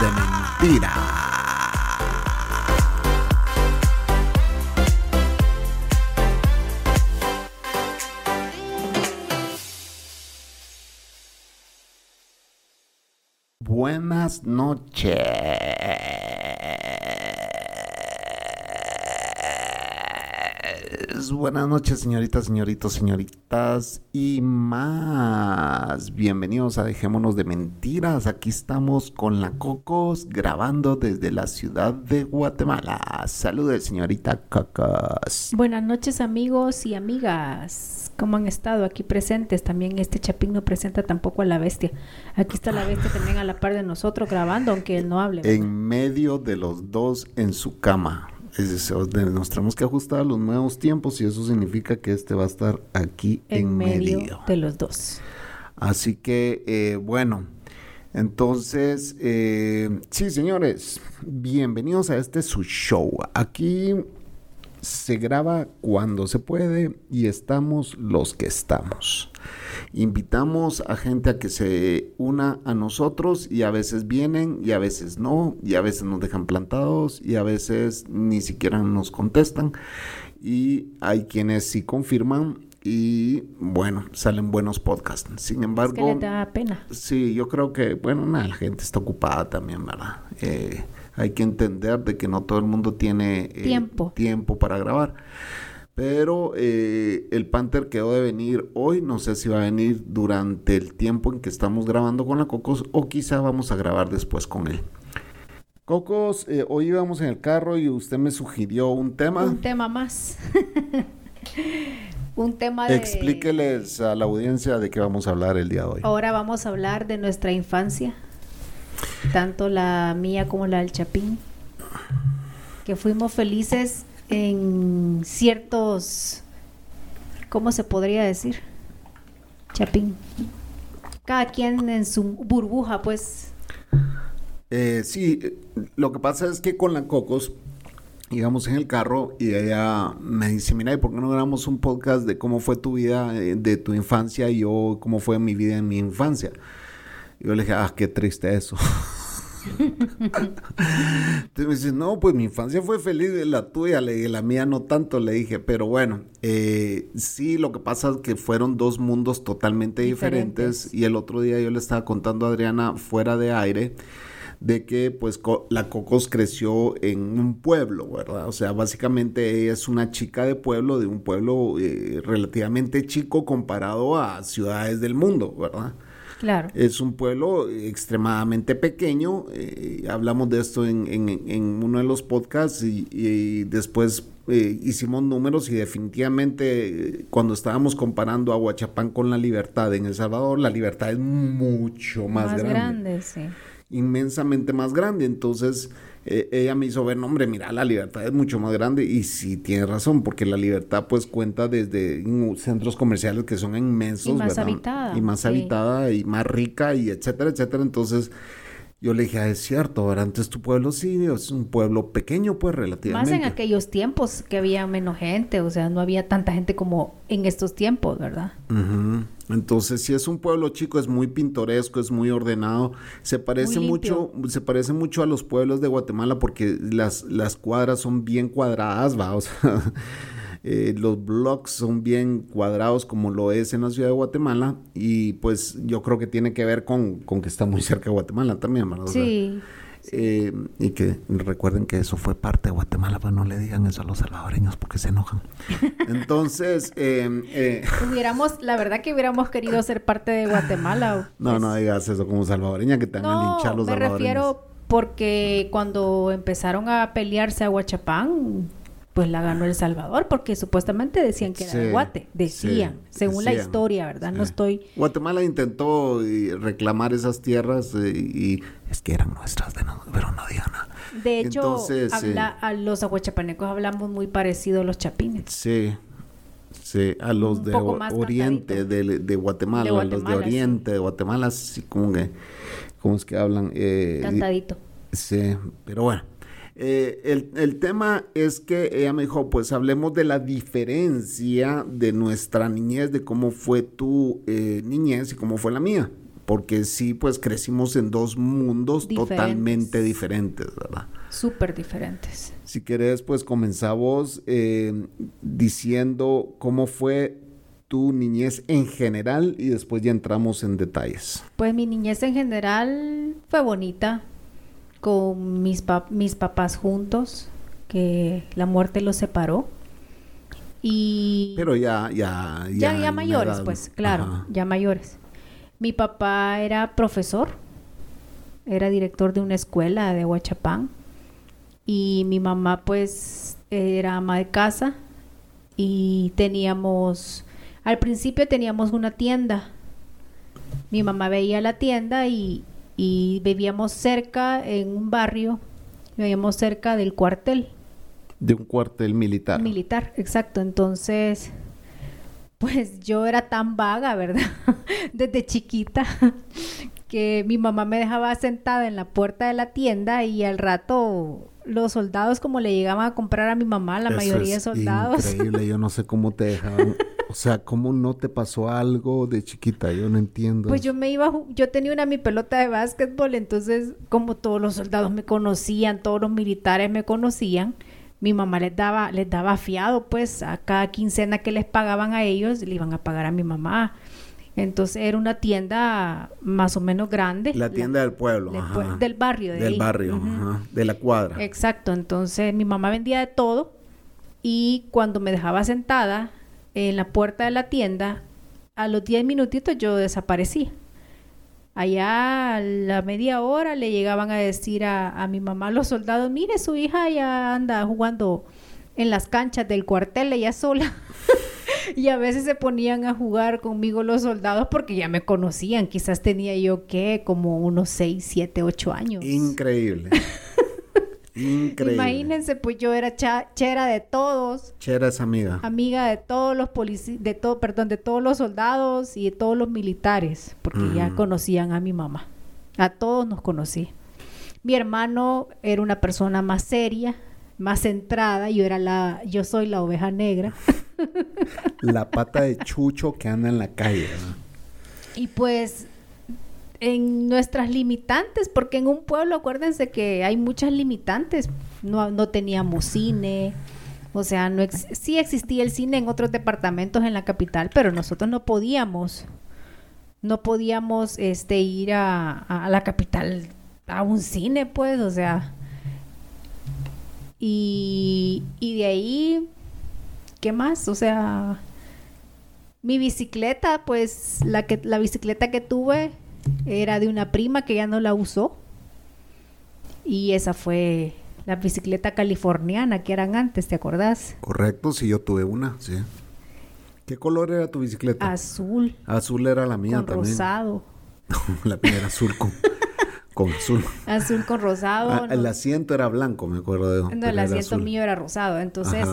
de Mentira. Buenas noches. Buenas noches, señoritas, señoritos, señoritas y más. Bienvenidos a Dejémonos de Mentiras. Aquí estamos con la Cocos grabando desde la ciudad de Guatemala. Saludos, señorita Cocos. Buenas noches amigos y amigas. ¿Cómo han estado aquí presentes? También este Chapín no presenta tampoco a la bestia. Aquí está la bestia también a la par de nosotros grabando, aunque él no hable. ¿verdad? En medio de los dos en su cama. Es nos tenemos que ajustar a los nuevos tiempos y eso significa que este va a estar aquí en, en medio, medio. de los dos. Así que, eh, bueno, entonces, eh, sí, señores, bienvenidos a este su show. Aquí se graba cuando se puede y estamos los que estamos. Invitamos a gente a que se una a nosotros y a veces vienen y a veces no, y a veces nos dejan plantados y a veces ni siquiera nos contestan. Y hay quienes sí confirman y bueno, salen buenos podcasts. Sin embargo, Es que le da pena. Sí, yo creo que, bueno, nada, la gente está ocupada también, ¿verdad? Eh, hay que entender de que no todo el mundo tiene eh, Tiempo. tiempo para grabar. Pero eh, el Panther quedó de venir hoy, no sé si va a venir durante el tiempo en que estamos grabando con la Cocos o quizá vamos a grabar después con él. Cocos, eh, hoy íbamos en el carro y usted me sugirió un tema. Un tema más. Un tema de... Explíqueles a la audiencia de qué vamos a hablar el día de hoy. Ahora vamos a hablar de nuestra infancia, tanto la mía como la del Chapín, que fuimos felices en ciertos, ¿cómo se podría decir? Chapín. Cada quien en su burbuja, pues. Eh, sí, eh, lo que pasa es que con la Cocos íbamos en el carro y ella me dice, mira, ¿y por qué no grabamos un podcast de cómo fue tu vida eh, de tu infancia y yo cómo fue mi vida en mi infancia? Yo le dije, ah, qué triste eso. Entonces me dice, no, pues mi infancia fue feliz, la tuya, le dije, la mía no tanto, le dije, pero bueno, eh, sí, lo que pasa es que fueron dos mundos totalmente diferentes. Diferentes. y el otro día yo le estaba contando a Adriana fuera de aire de que pues co- la Cocos creció en un pueblo, ¿verdad? O sea, básicamente ella es una chica de pueblo, de un pueblo eh, relativamente chico comparado a ciudades del mundo, ¿verdad? Claro. Es un pueblo extremadamente pequeño. eh, hablamos de esto en, en- en uno de los podcasts y, y después eh, hicimos números y definitivamente eh, cuando estábamos comparando a Huachapán con la libertad en El Salvador, la libertad es mucho más, grande grande, sí. inmensamente más grande. Entonces, eh, ella me hizo ver, no, hombre, mira, la libertad es mucho más grande. Y sí, tiene razón, porque la libertad, pues, cuenta desde centros comerciales que son inmensos, Y más ¿verdad? habitada, Y más sí. habitada y más rica, y etcétera, etcétera. Entonces, yo le dije, ah, es cierto, ¿verdad? Antes tu pueblo sí, es un pueblo pequeño, pues, Más relativamente. en aquellos tiempos que había menos gente, o sea, no había tanta gente como en estos tiempos, ¿verdad? Ujú. Entonces, si es un pueblo chico, es muy pintoresco, es muy ordenado. Se parece mucho, se parece mucho a los pueblos de Guatemala porque las, las cuadras son bien cuadradas, va. O sea, eh, los blocks son bien cuadrados como lo es en la ciudad de Guatemala. Y pues yo creo que tiene que ver con, con que está muy cerca de Guatemala también, ¿verdad? O sea, Sí. Eh, y que recuerden que eso fue parte de Guatemala, pero no le digan eso a los salvadoreños porque se enojan. Entonces, eh, eh, Hubiéramos, la verdad que hubiéramos querido ser parte de Guatemala. No, pues, no digas eso como salvadoreña, que te van a No, linchar los me salvadoreños. refiero porque cuando empezaron a pelearse a Huachapán, pues la ganó El Salvador, porque supuestamente decían que era de Guate, decían, sí, según la historia, ¿verdad? No estoy... Guatemala intentó eh, reclamar esas tierras eh, y es que eran nuestras, de no- pero no digan nada. De hecho, Entonces, habla- a los aguachapanecos hablamos muy parecido a los chapines. Sí, sí, a los de Oriente, de, de Guatemala, De a los de sí. Oriente, de Guatemala, sí, como que, ¿cómo es que hablan? Eh, Cantadito. Sí, pero bueno. Eh, el, el tema es que ella me dijo, pues hablemos de la diferencia de nuestra niñez, de cómo fue tu eh, niñez y cómo fue la mía. Porque sí, pues crecimos en dos mundos Diferentes. totalmente diferentes, ¿verdad? Súper diferentes. Si querés, pues comenzá vos eh, diciendo cómo fue tu niñez en general y después ya entramos en detalles. Pues mi niñez en general fue bonita, con mis, pap- mis papás juntos, que la muerte los separó. Y Pero ya, ya, ya, ya mayores, edad- pues, claro, Ajá. ya mayores. Mi papá era profesor, era director de una escuela de Huachapán. Y mi mamá, pues, era ama de casa. Y teníamos, al principio teníamos una tienda. Mi mamá veía la tienda y, y vivíamos cerca en un barrio, vivíamos cerca del cuartel De un cuartel militar. militar, exacto. Entonces, pues yo era tan vaga, ¿verdad? Desde chiquita, que mi mamá me dejaba sentada en la puerta de la tienda y al rato los soldados como le llegaban a comprar a mi mamá, la Eso mayoría de soldados. Increíble, yo no sé cómo te dejaban. O sea, ¿cómo no te pasó algo de chiquita? Yo no entiendo. Pues yo me iba, yo tenía una mi pelota de básquetbol, entonces como todos los soldados me conocían, todos los militares me conocían, mi mamá les daba, les daba fiado, pues a cada quincena que les pagaban a ellos, le iban a pagar a mi mamá. Entonces era una tienda más o menos grande. La tienda del pueblo. del ajá. del barrio de Del ahí. barrio, ajá, de la cuadra. Exacto, entonces mi mamá vendía de todo y cuando me dejaba sentada en la puerta de la tienda, a los 10 minutitos yo desaparecía. Allá a la media hora le llegaban a decir a, a mi mamá los soldados, mire su hija ya anda jugando en las canchas del cuartel ella sola. y a veces se ponían a jugar conmigo los soldados porque ya me conocían. Quizás tenía yo que como unos 6, 7, 8 años. Increíble. Increíble. Imagínense, pues yo era cha- chera de todos, Chera es amiga. amiga de todos los policías, de todo, perdón, de todos los soldados y de todos los militares, porque ya conocían a mi mamá. A todos nos conocí. Mi hermano era una persona más seria, más centrada, yo era la, yo soy la oveja negra. La pata de chucho que anda en la calle. Y pues en nuestras limitantes, porque en un pueblo acuérdense que hay muchas limitantes. No, no teníamos cine, o sea, no ex- sí existía el cine en otros departamentos en la capital, pero nosotros no podíamos, no podíamos este ir a- a la capital a un cine, pues, o sea. Y, y de ahí, ¿qué más? O sea, mi bicicleta, pues la que la bicicleta que tuve era de una prima que ya no la usó. Y esa fue la bicicleta californiana que eran antes, ¿te acordás? Correcto, sí, yo tuve una, sí. ¿Qué color era tu bicicleta? Azul, azul era la mía con también. rosado. la mía era azul con, con azul. Azul con rosado. Ah, no- el asiento era blanco, me acuerdo de No, el asiento azul. mío era rosado. Entonces,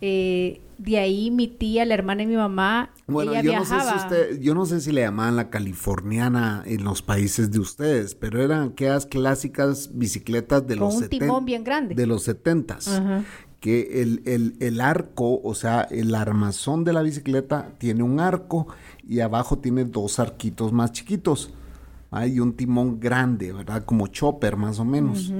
eh, de ahí mi tía, la hermana de mi mamá, Bueno, ella yo viajaba. no sé si usted, yo no sé si le llamaban la californiana en los países de ustedes, pero eran aquellas clásicas bicicletas de Con los un 70 timón bien grande. De los setentas. Ajá. Que el, el, el arco, o sea, el armazón de la bicicleta tiene un arco y abajo tiene dos arquitos más chiquitos. Hay un timón grande, ¿verdad? Como chopper más o menos.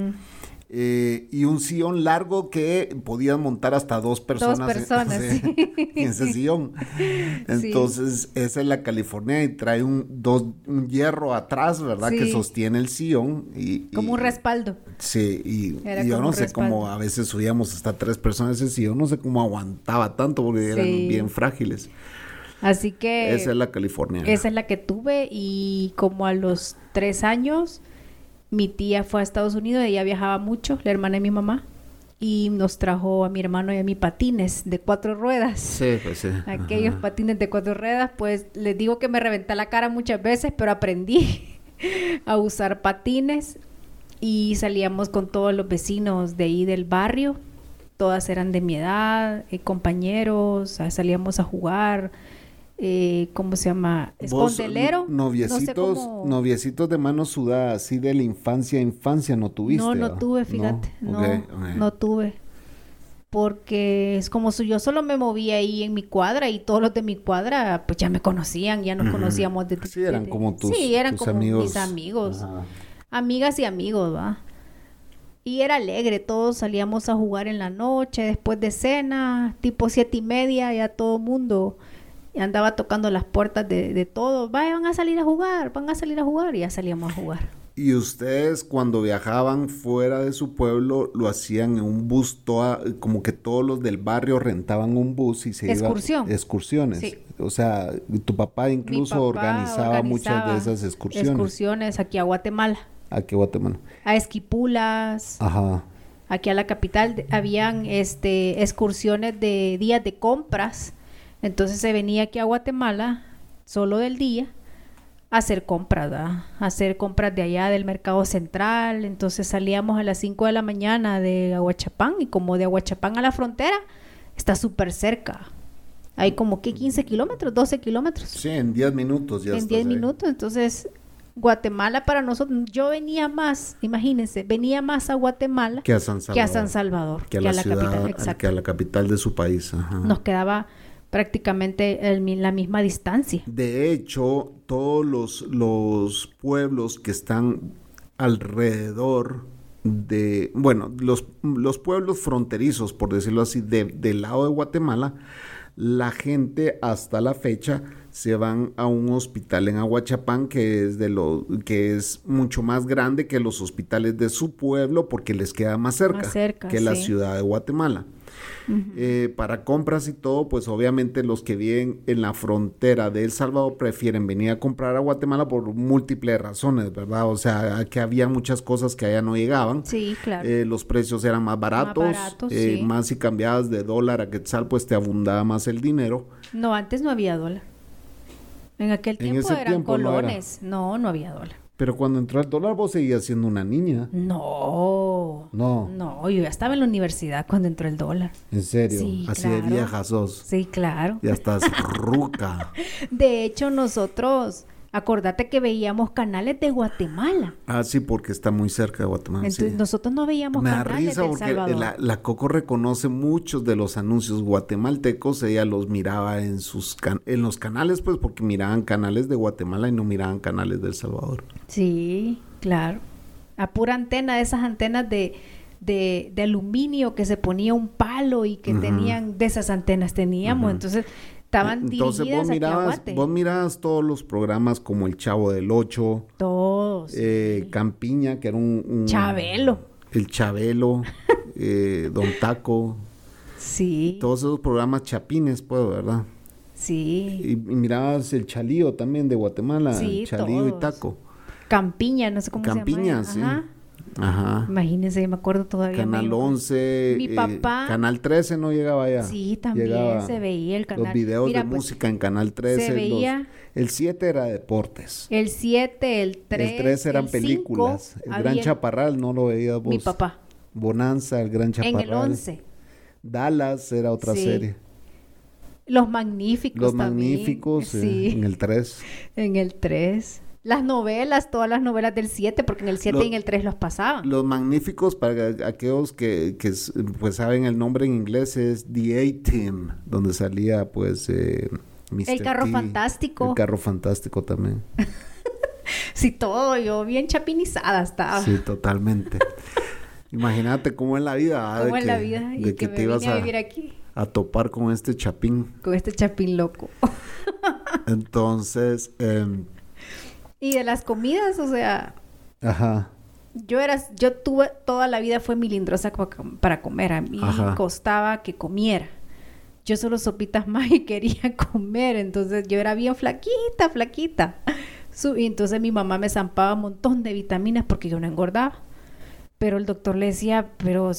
Eh, y un sillón largo que podían montar hasta dos personas, en- personas, en, sí. en ese sillón. Entonces, esa es la California y trae un, dos, un hierro atrás, ¿verdad? Que Sí. sostiene el sillón. Y, Como y- un respaldo. Sí, y, yo no sé cómo a veces subíamos hasta tres personas ese sillón, no sé cómo aguantaba tanto porque eran Sí. bien frágiles. Así que esa es la California. esa es la que tuve y como a los tres años mi tía fue a Estados Unidos, ella viajaba mucho, la hermana de mi mamá, y nos trajo a mi hermano y a mí patines de cuatro ruedas. Sí, pues sí. Aquellos patines de cuatro ruedas, pues les digo que me reventé la cara muchas veces, pero aprendí a usar patines y salíamos con todos los vecinos de ahí del barrio. Todas eran de mi edad, eh, compañeros, ah, salíamos a jugar. Eh, ¿Cómo se llama? N- Noviecitos, cómo- noviecitos de mano sudada, así de la infancia, infancia, ¿no tuviste? No, no tuve, fíjate. No, no tuve. Porque es como si yo solo me movía ahí en mi cuadra y todos los de mi cuadra pues ya me conocían, ya nos conocíamos de Sí, eran como tus, Sí, eran tus como amigos. mis amigos. Ajá. Amigas y amigos, ¿va? Y era alegre, todos salíamos a jugar en la noche, después de cena, tipo siete y media, ya todo mundo andaba tocando las puertas de, de todos. Vaya, van a salir a jugar, van a salir a jugar, y ya salíamos a jugar. Y ustedes cuando viajaban fuera de su pueblo lo hacían en un bus, toda, como que todos los del barrio rentaban un bus y se Excursión. iban excursiones. Sí. O sea, tu papá incluso papá organizaba, muchas de esas excursiones. Excursiones aquí a Guatemala, Aquí a Guatemala. a Esquipulas, Ajá. aquí a la capital habían este excursiones de días de compras. Entonces se venía aquí a Guatemala solo del día a hacer compras, ¿verdad? a hacer compras de allá del mercado central. Entonces salíamos a las 5 de la mañana de Aguachapán y como de Aguachapán a la frontera está súper cerca. Hay como que 15 kilómetros, 12 kilómetros Sí, en 10 minutos ya en estás 10 ahí. minutos. Entonces, Guatemala para nosotros, yo venía más, imagínense, venía más a Guatemala Que a San Salvador. que a San Salvador, Que a la, ciudad, capital. que Exacto. a la capital de su país. Ajá. Nos quedaba prácticamente el la misma distancia. De hecho, todos los, los pueblos que están alrededor de, bueno, los, los pueblos fronterizos, por decirlo así, de- del lado de Guatemala, la gente hasta la fecha se van a un hospital en Aguachapán que es de lo que es mucho más grande que los hospitales de su pueblo porque les queda más cerca, cerca, que la ciudad de Guatemala. Eh, para compras y todo, pues obviamente los que viven en la frontera de El Salvador prefieren venir a comprar a Guatemala por múltiples razones, ¿verdad? O sea, que había muchas cosas que allá no llegaban. Sí, claro. Eh, los precios eran más baratos, baratos, eh, sí. más si cambiabas de dólar a quetzal, pues te abundaba más el dinero. no, antes no había dólar. En aquel tiempo eran tiempo no era. colones. No, no había dólar. Pero cuando entró el dólar, vos seguías siendo una niña. No. No. No, yo ya estaba en la universidad cuando entró el dólar. En serio, Sí, así de claro. vieja sos. Sí, claro. Ya estás ruca. De hecho, nosotros, acordate que veíamos canales de Guatemala. Ah, sí, porque está muy cerca de Guatemala. Entonces, sí. nosotros no veíamos Me canales risa de porque Salvador. la, la Coco reconoce muchos de los anuncios guatemaltecos. Ella los miraba en sus can- en los canales, pues, porque miraban canales de Guatemala y no miraban canales de El Salvador. Sí, claro. A pura antena, esas antenas de, de, de aluminio que se ponía un palo y que tenían, de esas antenas teníamos. Entonces, estaban Entonces vos a mirabas, Guate. vos mirabas todos los programas como El Chavo del Ocho, Todos. eh, Campiña, que era un, un- Chabelo. El Chabelo, eh, Don Taco, Sí, todos esos programas chapines, pues, ¿verdad? sí. Y, y mirabas el Chalío también de Guatemala, Sí, Chalío y. Taco. Campiña, no sé cómo Campiña, se sí. llama. Ajá. Ajá. Imagínense, me acuerdo todavía. Canal me- 11, Mi eh, papá- Canal 13 no llegaba allá. Sí, también Llegaba se veía el canal. Los videos Mira, de pues, música en Canal 13. los- veía- el 7 era deportes. El 7, el 3. el 3 eran el películas. el Gran Chaparral no lo veías vos. Mi papá. Bonanza, el Gran Chaparral. En el 11. Dallas era otra Sí. serie. Los Magníficos. Los también. Magníficos eh, Sí. en el 3. En el 3. Las novelas, todas las novelas del 7, porque en el 7 Lo- y en el 3 los pasaban. Los Magníficos, para aquellos que, que pues saben el nombre en inglés, es The A-Team, donde salía pues eh, Mr. El Carro T, Fantástico. El Carro Fantástico también. Sí, todo. Yo bien chapinizada estaba. Sí, totalmente. Imagínate cómo es la vida. ah, Como de en la vida. de Y que, que, te ibas a a, vivir aquí a topar con este chapín. con este chapín loco. Entonces, em, y de las comidas, o sea, ajá. yo era, yo tuve toda la vida fue milindrosa pa- para comer. A mí Ajá. costaba que comiera. Yo solo sopitas más y quería comer. Entonces yo era bien flaquita, flaquita. Y entonces mi mamá me zampaba un montón de vitaminas porque yo no engordaba. Pero el doctor le decía, pero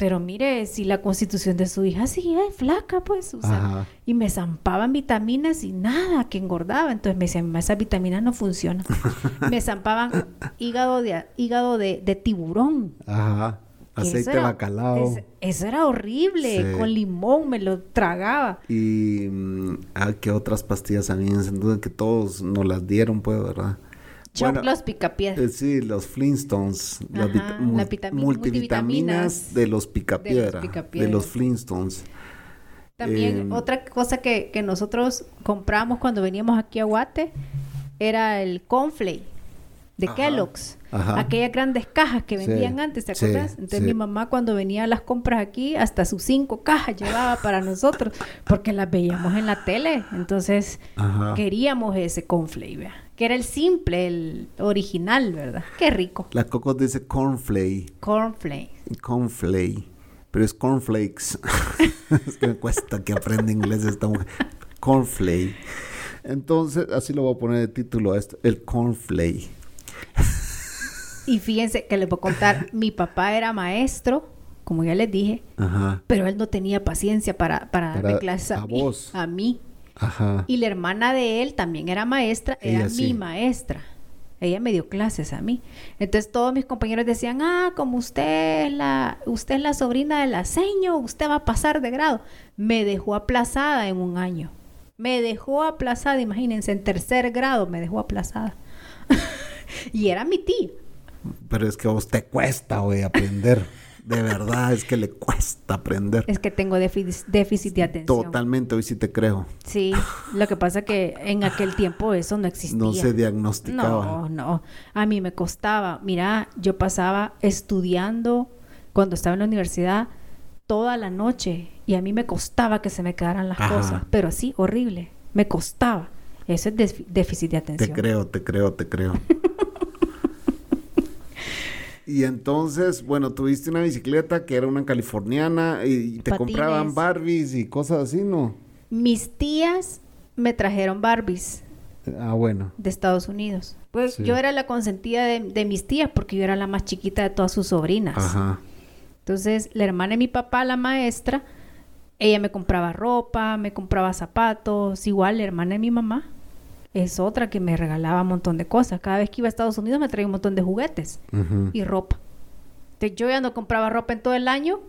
Pero mire, si la constitución de su hija sí es flaca, pues, o sea, y me zampaban vitaminas y nada, que engordaba. Entonces me decían, "Mamá, esas vitaminas no funcionan. me zampaban hígado de, hígado de, de tiburón. Ajá. Aceite eso de era- bacalao. es- eso era horrible. Sí. Con limón me lo tragaba. Y mm, ah, qué otras pastillas habían, sin duda que todos nos las dieron, pues, ¿verdad? Choc Bueno, los picapiedras. eh, sí, los Flintstones, las Ajá, la multivitaminas de los picapiedra, de los Flintstones. También eh, otra cosa que, que nosotros compramos cuando veníamos aquí a Guate era el Conflay de Ajá, Kellogg's. ajá. Aquellas grandes cajas que Sí, vendían antes, ¿te sí, acuerdas? Entonces sí. mi mamá cuando venía a las compras aquí, hasta sus cinco cajas llevaba para nosotros, porque las veíamos en la tele. Entonces Ajá. queríamos ese Conflay, vea. Que era el simple, el original, ¿verdad? Qué rico. La Coco dice cornflake, Cornflay. cornflake, pero es cornflakes. es que me cuesta que aprenda inglés esta mujer. Cornflake. Entonces, así lo voy a poner de título a esto, el cornflake. Y fíjense que les voy a contar, mi papá era maestro, como ya les dije, Ajá, pero él no tenía paciencia para, para, Para- darme clases a, a mí, vos. a mí. Ajá. Y la hermana de él también era maestra, era Ella mi sí. maestra. Ella me dio clases a mí. Entonces todos mis compañeros decían, ah, como usted es la, usted es la sobrina del aceño, usted va a pasar de grado. Me dejó aplazada en un año. Me dejó aplazada, imagínense, en tercer grado me dejó aplazada. y era mi tía. Pero es que a vos te cuesta, güey, aprender. De verdad, es que le cuesta aprender. Es que tengo déficit, de atención. Totalmente, hoy sí te creo. Sí, lo que pasa que en aquel tiempo eso no existía. No se diagnosticaba. No, no. A mí me costaba. Mira, yo pasaba estudiando cuando estaba en la universidad toda la noche y a mí me costaba que se me quedaran las Ajá. cosas, pero así horrible. Me costaba. Eso es défi- déficit de Te atención. creo, te creo, te creo. y entonces, bueno, tuviste una bicicleta que era una californiana y te Patines. compraban Barbies y cosas así, ¿no? Mis tías me trajeron Barbies Ah, bueno. de Estados Unidos. Pues Sí. yo era la consentida de, de mis tías porque yo era la más chiquita de todas sus sobrinas. Ajá. Entonces, la hermana de mi papá, la maestra, ella me compraba ropa, me compraba zapatos. Igual, la hermana de mi mamá es otra que me regalaba un montón de cosas. Cada vez que iba a Estados Unidos me traía un montón de juguetes y ropa. Entonces, yo ya no compraba ropa en todo el año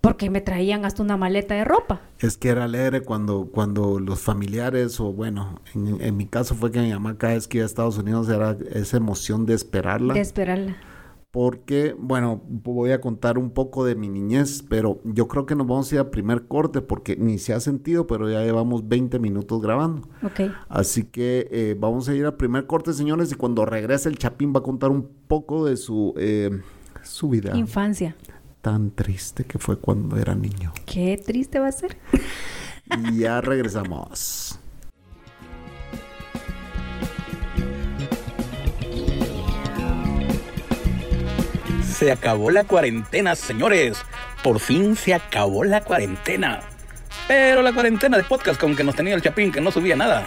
porque me traían hasta una maleta de ropa. Es que era alegre cuando, cuando los familiares, o bueno, en, en mi caso fue que mi mamá cada vez que iba a Estados Unidos era esa emoción de esperarla. De esperarla. Porque, bueno, voy a contar un poco de mi niñez, pero yo creo que nos vamos a ir a primer corte porque ni se ha sentido, pero ya llevamos 20 minutos grabando. Ok. Así que eh, vamos a ir a primer corte, señores, y cuando regrese el Chapín va a contar un poco de su, eh, su vida Infancia. tan triste que fue cuando era niño. Qué triste va a ser. Y ya regresamos. Se acabó la cuarentena, señores. Por fin se acabó la cuarentena. Pero la cuarentena de podcast con que nos tenía el Chapín, que no subía nada.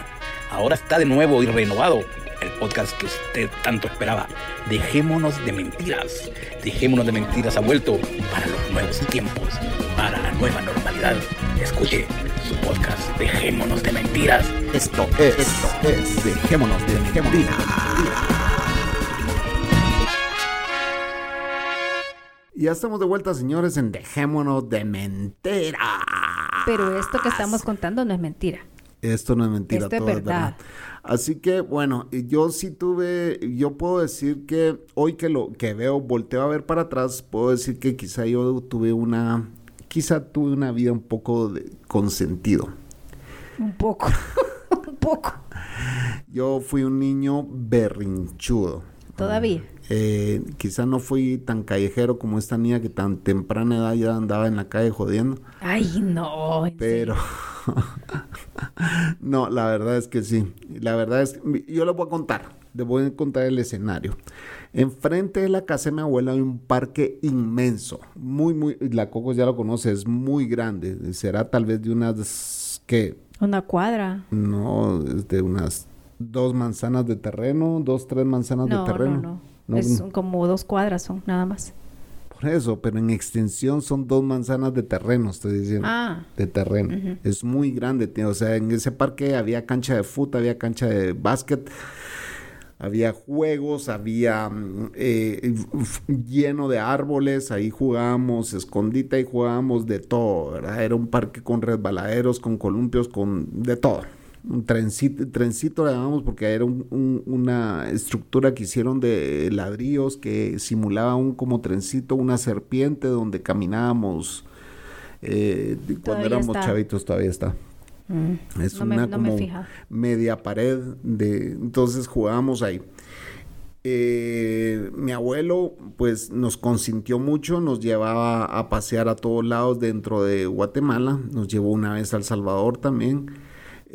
Ahora está de nuevo y renovado. El podcast que usted tanto esperaba. Dejémonos de mentiras. Dejémonos de mentiras ha vuelto para los nuevos tiempos, para la nueva normalidad. Escuche su podcast. Dejémonos de mentiras. Esto es, esto es, dejémonos de mentiras. Y ya estamos de vuelta, señores, en Dejémonos de Mentiras. Pero esto que estamos contando no es mentira. Esto no es mentira, Esto es todo es verdad. verdad. Así que, bueno, yo sí tuve, yo puedo decir que hoy que lo que veo, volteo a ver para atrás, puedo decir que quizá yo tuve una, quizá tuve una vida un poco de, con sentido. Un poco. un poco. Yo fui un niño berrinchudo. Todavía. Eh, quizá no fui tan callejero como esta niña que tan temprana edad ya andaba en la calle jodiendo. Ay, no. Pero no, la verdad es que sí. La verdad es que yo les voy a contar. Les voy a contar el escenario. Enfrente de la casa de mi abuela hay un parque inmenso. Muy, muy. La Coco ya lo conoce, es muy grande. Será tal vez de unas. ¿Qué? Una cuadra. No, es de unas dos manzanas de terreno, dos, tres manzanas No, de terreno. no, no. Es un- como dos cuadras son, nada más. Por eso, pero en extensión son dos manzanas de terreno, estoy diciendo. Ah. De terreno. Es muy grande, tío. O sea, en ese parque había cancha de fútbol, había cancha de básquet, había juegos, había mm, eh, lleno de árboles, ahí jugábamos escondite y jugábamos de todo, ¿verdad? Era un parque con resbaladeros, con columpios, con de todo. Un trencito, trencito le llamamos porque era un- un- una estructura que hicieron de ladrillos que simulaba un como trencito, una serpiente donde caminábamos eh, cuando éramos está. chavitos, todavía está. Mm. Es No me- una no me he como media pared de entonces jugábamos ahí. Eh, mi abuelo pues nos consintió mucho, nos llevaba a pasear a todos lados dentro de Guatemala, nos llevó una vez a El Salvador también.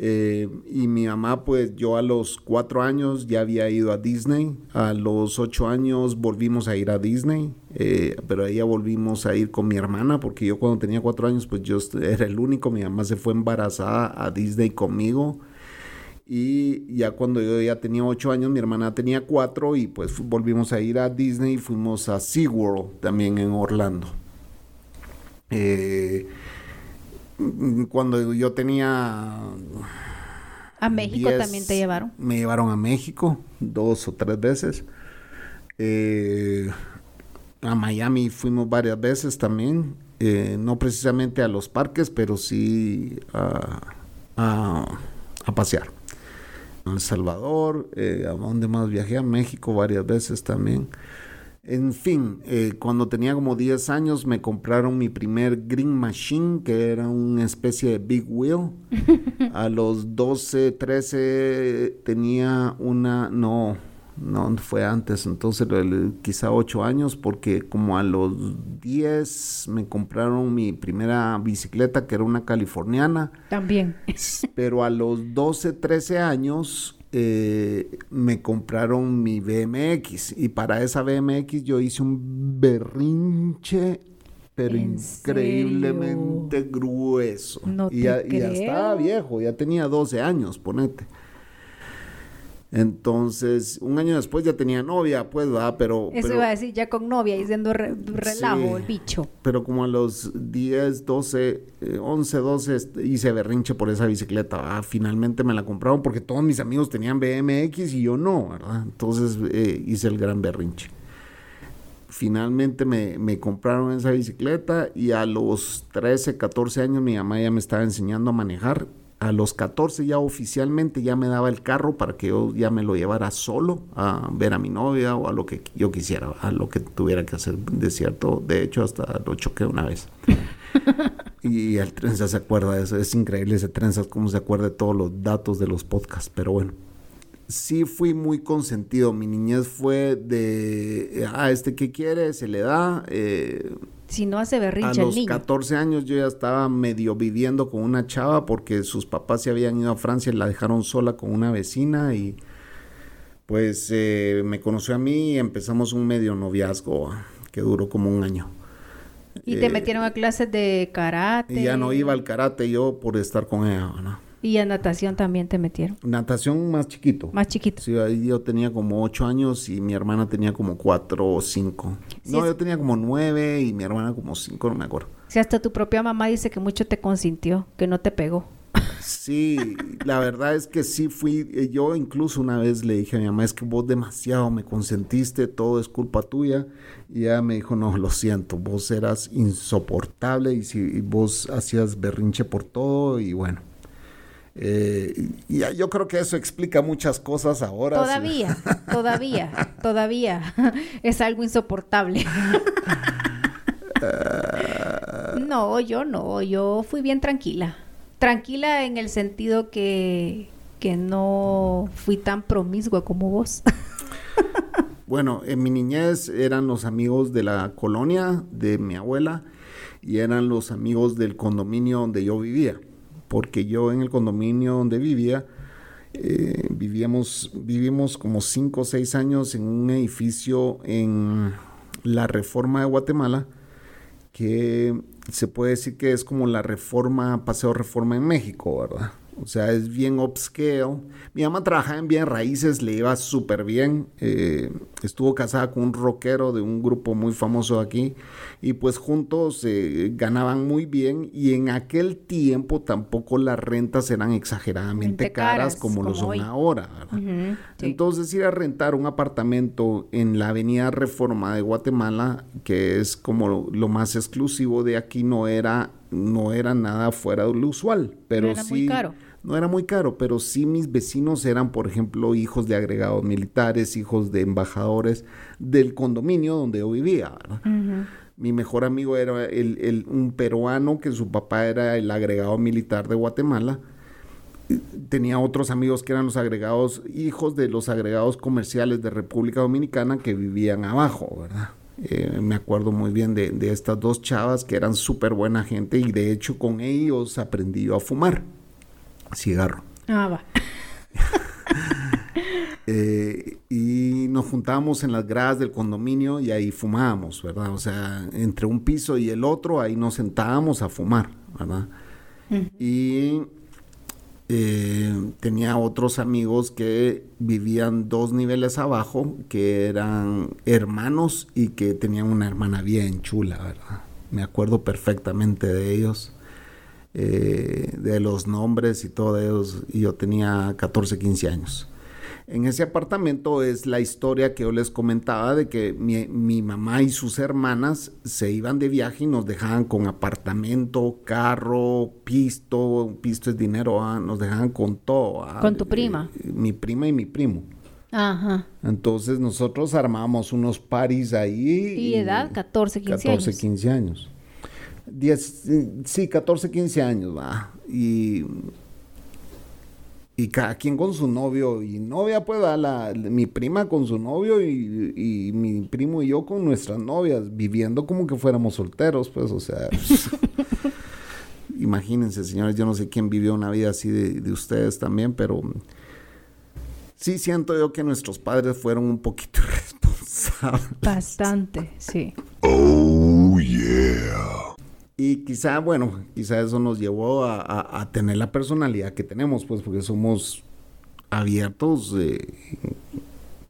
Eh, y mi mamá, pues yo a los cuatro años ya había ido a Disney, a los ocho años volvimos a ir a Disney, eh, pero ya volvimos a ir con mi hermana, porque yo cuando tenía cuatro años, pues yo era el único, mi mamá se fue embarazada a Disney conmigo. Y ya cuando yo ya tenía ocho años, mi hermana tenía cuatro y pues volvimos a ir a Disney y fuimos a SeaWorld también en Orlando. Eh, cuando yo tenía A México 10, también te llevaron. Me llevaron a México dos o tres veces. Eh, a Miami fuimos varias veces también. Eh, no precisamente a los parques, pero sí a, a- a pasear. A El Salvador, eh, a dónde más viajé, a México varias veces también. En fin, eh, cuando tenía como 10 años me compraron mi primer Green Machine, que era una especie de Big Wheel. A los 12, 13 tenía una, no, no fue antes, entonces quizá 8 años, porque como a los 10 me compraron mi primera bicicleta, que era una californiana. También. Pero a los 12, 13 años eh, me compraron mi BMX y para esa BMX yo hice un berrinche, pero ¿En increíblemente grueso. No y, ya, y ya estaba viejo, ya tenía 12 años, ponete. Entonces, un año después ya tenía novia, pues, ¿verdad? Pero, Eso pero- iba a decir ya con novia y siendo re- relajo Sí. el bicho. pero como a los 10, 12, eh, 11, 12 este, hice berrinche por esa bicicleta. Ah, finalmente me la compraron porque todos mis amigos tenían BMX y yo no, ¿verdad? Entonces eh, hice el gran berrinche. Finalmente me, me compraron esa bicicleta y a los 13, 14 años mi mamá ya me estaba enseñando a manejar. A los 14 ya oficialmente ya me daba el carro para que yo ya me lo llevara solo a ver a mi novia o a lo que yo quisiera, a lo que tuviera que hacer de cierto. De hecho, hasta lo choqué una vez. y el Trenza se acuerda de eso. Es increíble ese Trenza, cómo se acuerda de todos los datos de los podcasts. Pero bueno, sí fui muy consentido. Mi niñez fue de, ah, este que quiere, se le da. eh, Si no hace a berrinche el los niño. 14 años yo ya estaba medio viviendo con una chava porque sus papás se habían ido a Francia y la dejaron sola con una vecina y pues eh, me conoció a mí y empezamos un medio noviazgo ah, que duró como un año. Y te eh, metieron a clases de karate. Y ya no iba al karate yo por estar con ella, ¿no? Y a natación también te metieron. Natación más chiquito. Más chiquito. Sí, ahí yo tenía como ocho años y mi hermana tenía como cuatro o cinco. Sí, no, es- yo tenía como nueve y mi hermana como cinco, no me acuerdo. Si hasta tu propia mamá dice que mucho te consintió, que no te pegó. Sí, la verdad es que sí fui, eh, yo incluso una vez le dije a mi mamá, es que vos demasiado me consentiste, todo es culpa tuya, y ella me dijo, no, lo siento, vos eras insoportable y, si, y vos hacías berrinche por todo, y bueno. Eh, y yo creo que eso explica muchas cosas ahora. sí. Todavía, todavía, todavía. Es algo insoportable. No, yo no. Yo fui bien tranquila. Tranquila en el sentido que, que no fui tan promiscua como vos. Bueno, en mi niñez eran los amigos de la colonia de mi abuela y eran los amigos del condominio donde yo vivía, porque yo en el condominio donde vivía eh, vivíamos vivimos como cinco o seis años en un edificio en la Reforma de Guatemala que se puede decir que es como la Reforma Paseo Reforma en México, ¿verdad? O sea, es bien upscale. Mi mamá trabajaba en bien raíces, le iba súper bien. Eh, estuvo casada con un rockero de un grupo muy famoso aquí. Y pues juntos eh, ganaban muy bien. Y en aquel tiempo tampoco las rentas eran exageradamente caras, caras, como, lo como son hoy. ahora. Entonces ir a rentar un apartamento en la avenida Reforma de Guatemala, que es como lo, lo más exclusivo de aquí, no era, no era nada fuera de lo usual. Pero No era sí, muy caro. No era muy caro, pero sí mis vecinos eran, por ejemplo, hijos de agregados militares, hijos de embajadores del condominio donde yo vivía. ¿verdad? Mi mejor amigo era el, el- un peruano que su papá era el agregado militar de Guatemala. Tenía otros amigos que eran los agregados, hijos de los agregados comerciales de República Dominicana que vivían abajo, ¿verdad? Eh, me acuerdo muy bien de, de estas dos chavas que eran súper buena gente y de hecho con ellos aprendí yo a fumar cigarro. Ah, va. Eh, y nos juntábamos en las gradas del condominio y ahí fumábamos, ¿verdad? O sea, entre un piso y el otro, ahí nos sentábamos a fumar, ¿verdad? Y eh, tenía otros amigos que vivían dos niveles abajo, que eran hermanos y que tenían una hermana bien chula, ¿verdad? Me acuerdo perfectamente de ellos, eh, de los nombres y todo ellos, y yo tenía 14, 15 años. En ese apartamento es la historia que yo les comentaba de que mi, mi mamá y sus hermanas se iban de viaje y nos dejaban con apartamento, carro, pisto, pisto es dinero, ah, nos dejaban con todo. ah, ¿Con tu prima? eh, mi prima y mi primo. Ajá. Entonces nosotros armábamos unos paris ahí. ¿Y edad? 14, 15 14, años. 15 años. Diez, eh, sí, 14, 15 años, va. Y, y cada quien con su novio y novia, pues, va, la, mi prima con su novio y, y mi primo y yo con nuestras novias, viviendo como que fuéramos solteros, pues, o sea. imagínense, señores, yo no sé quién vivió una vida así de, de ustedes también, pero sí siento yo que nuestros padres fueron un poquito irresponsables. Bastante, sí. Y quizá, bueno, quizá eso nos llevó a, a- a tener la personalidad que tenemos, pues porque somos abiertos eh,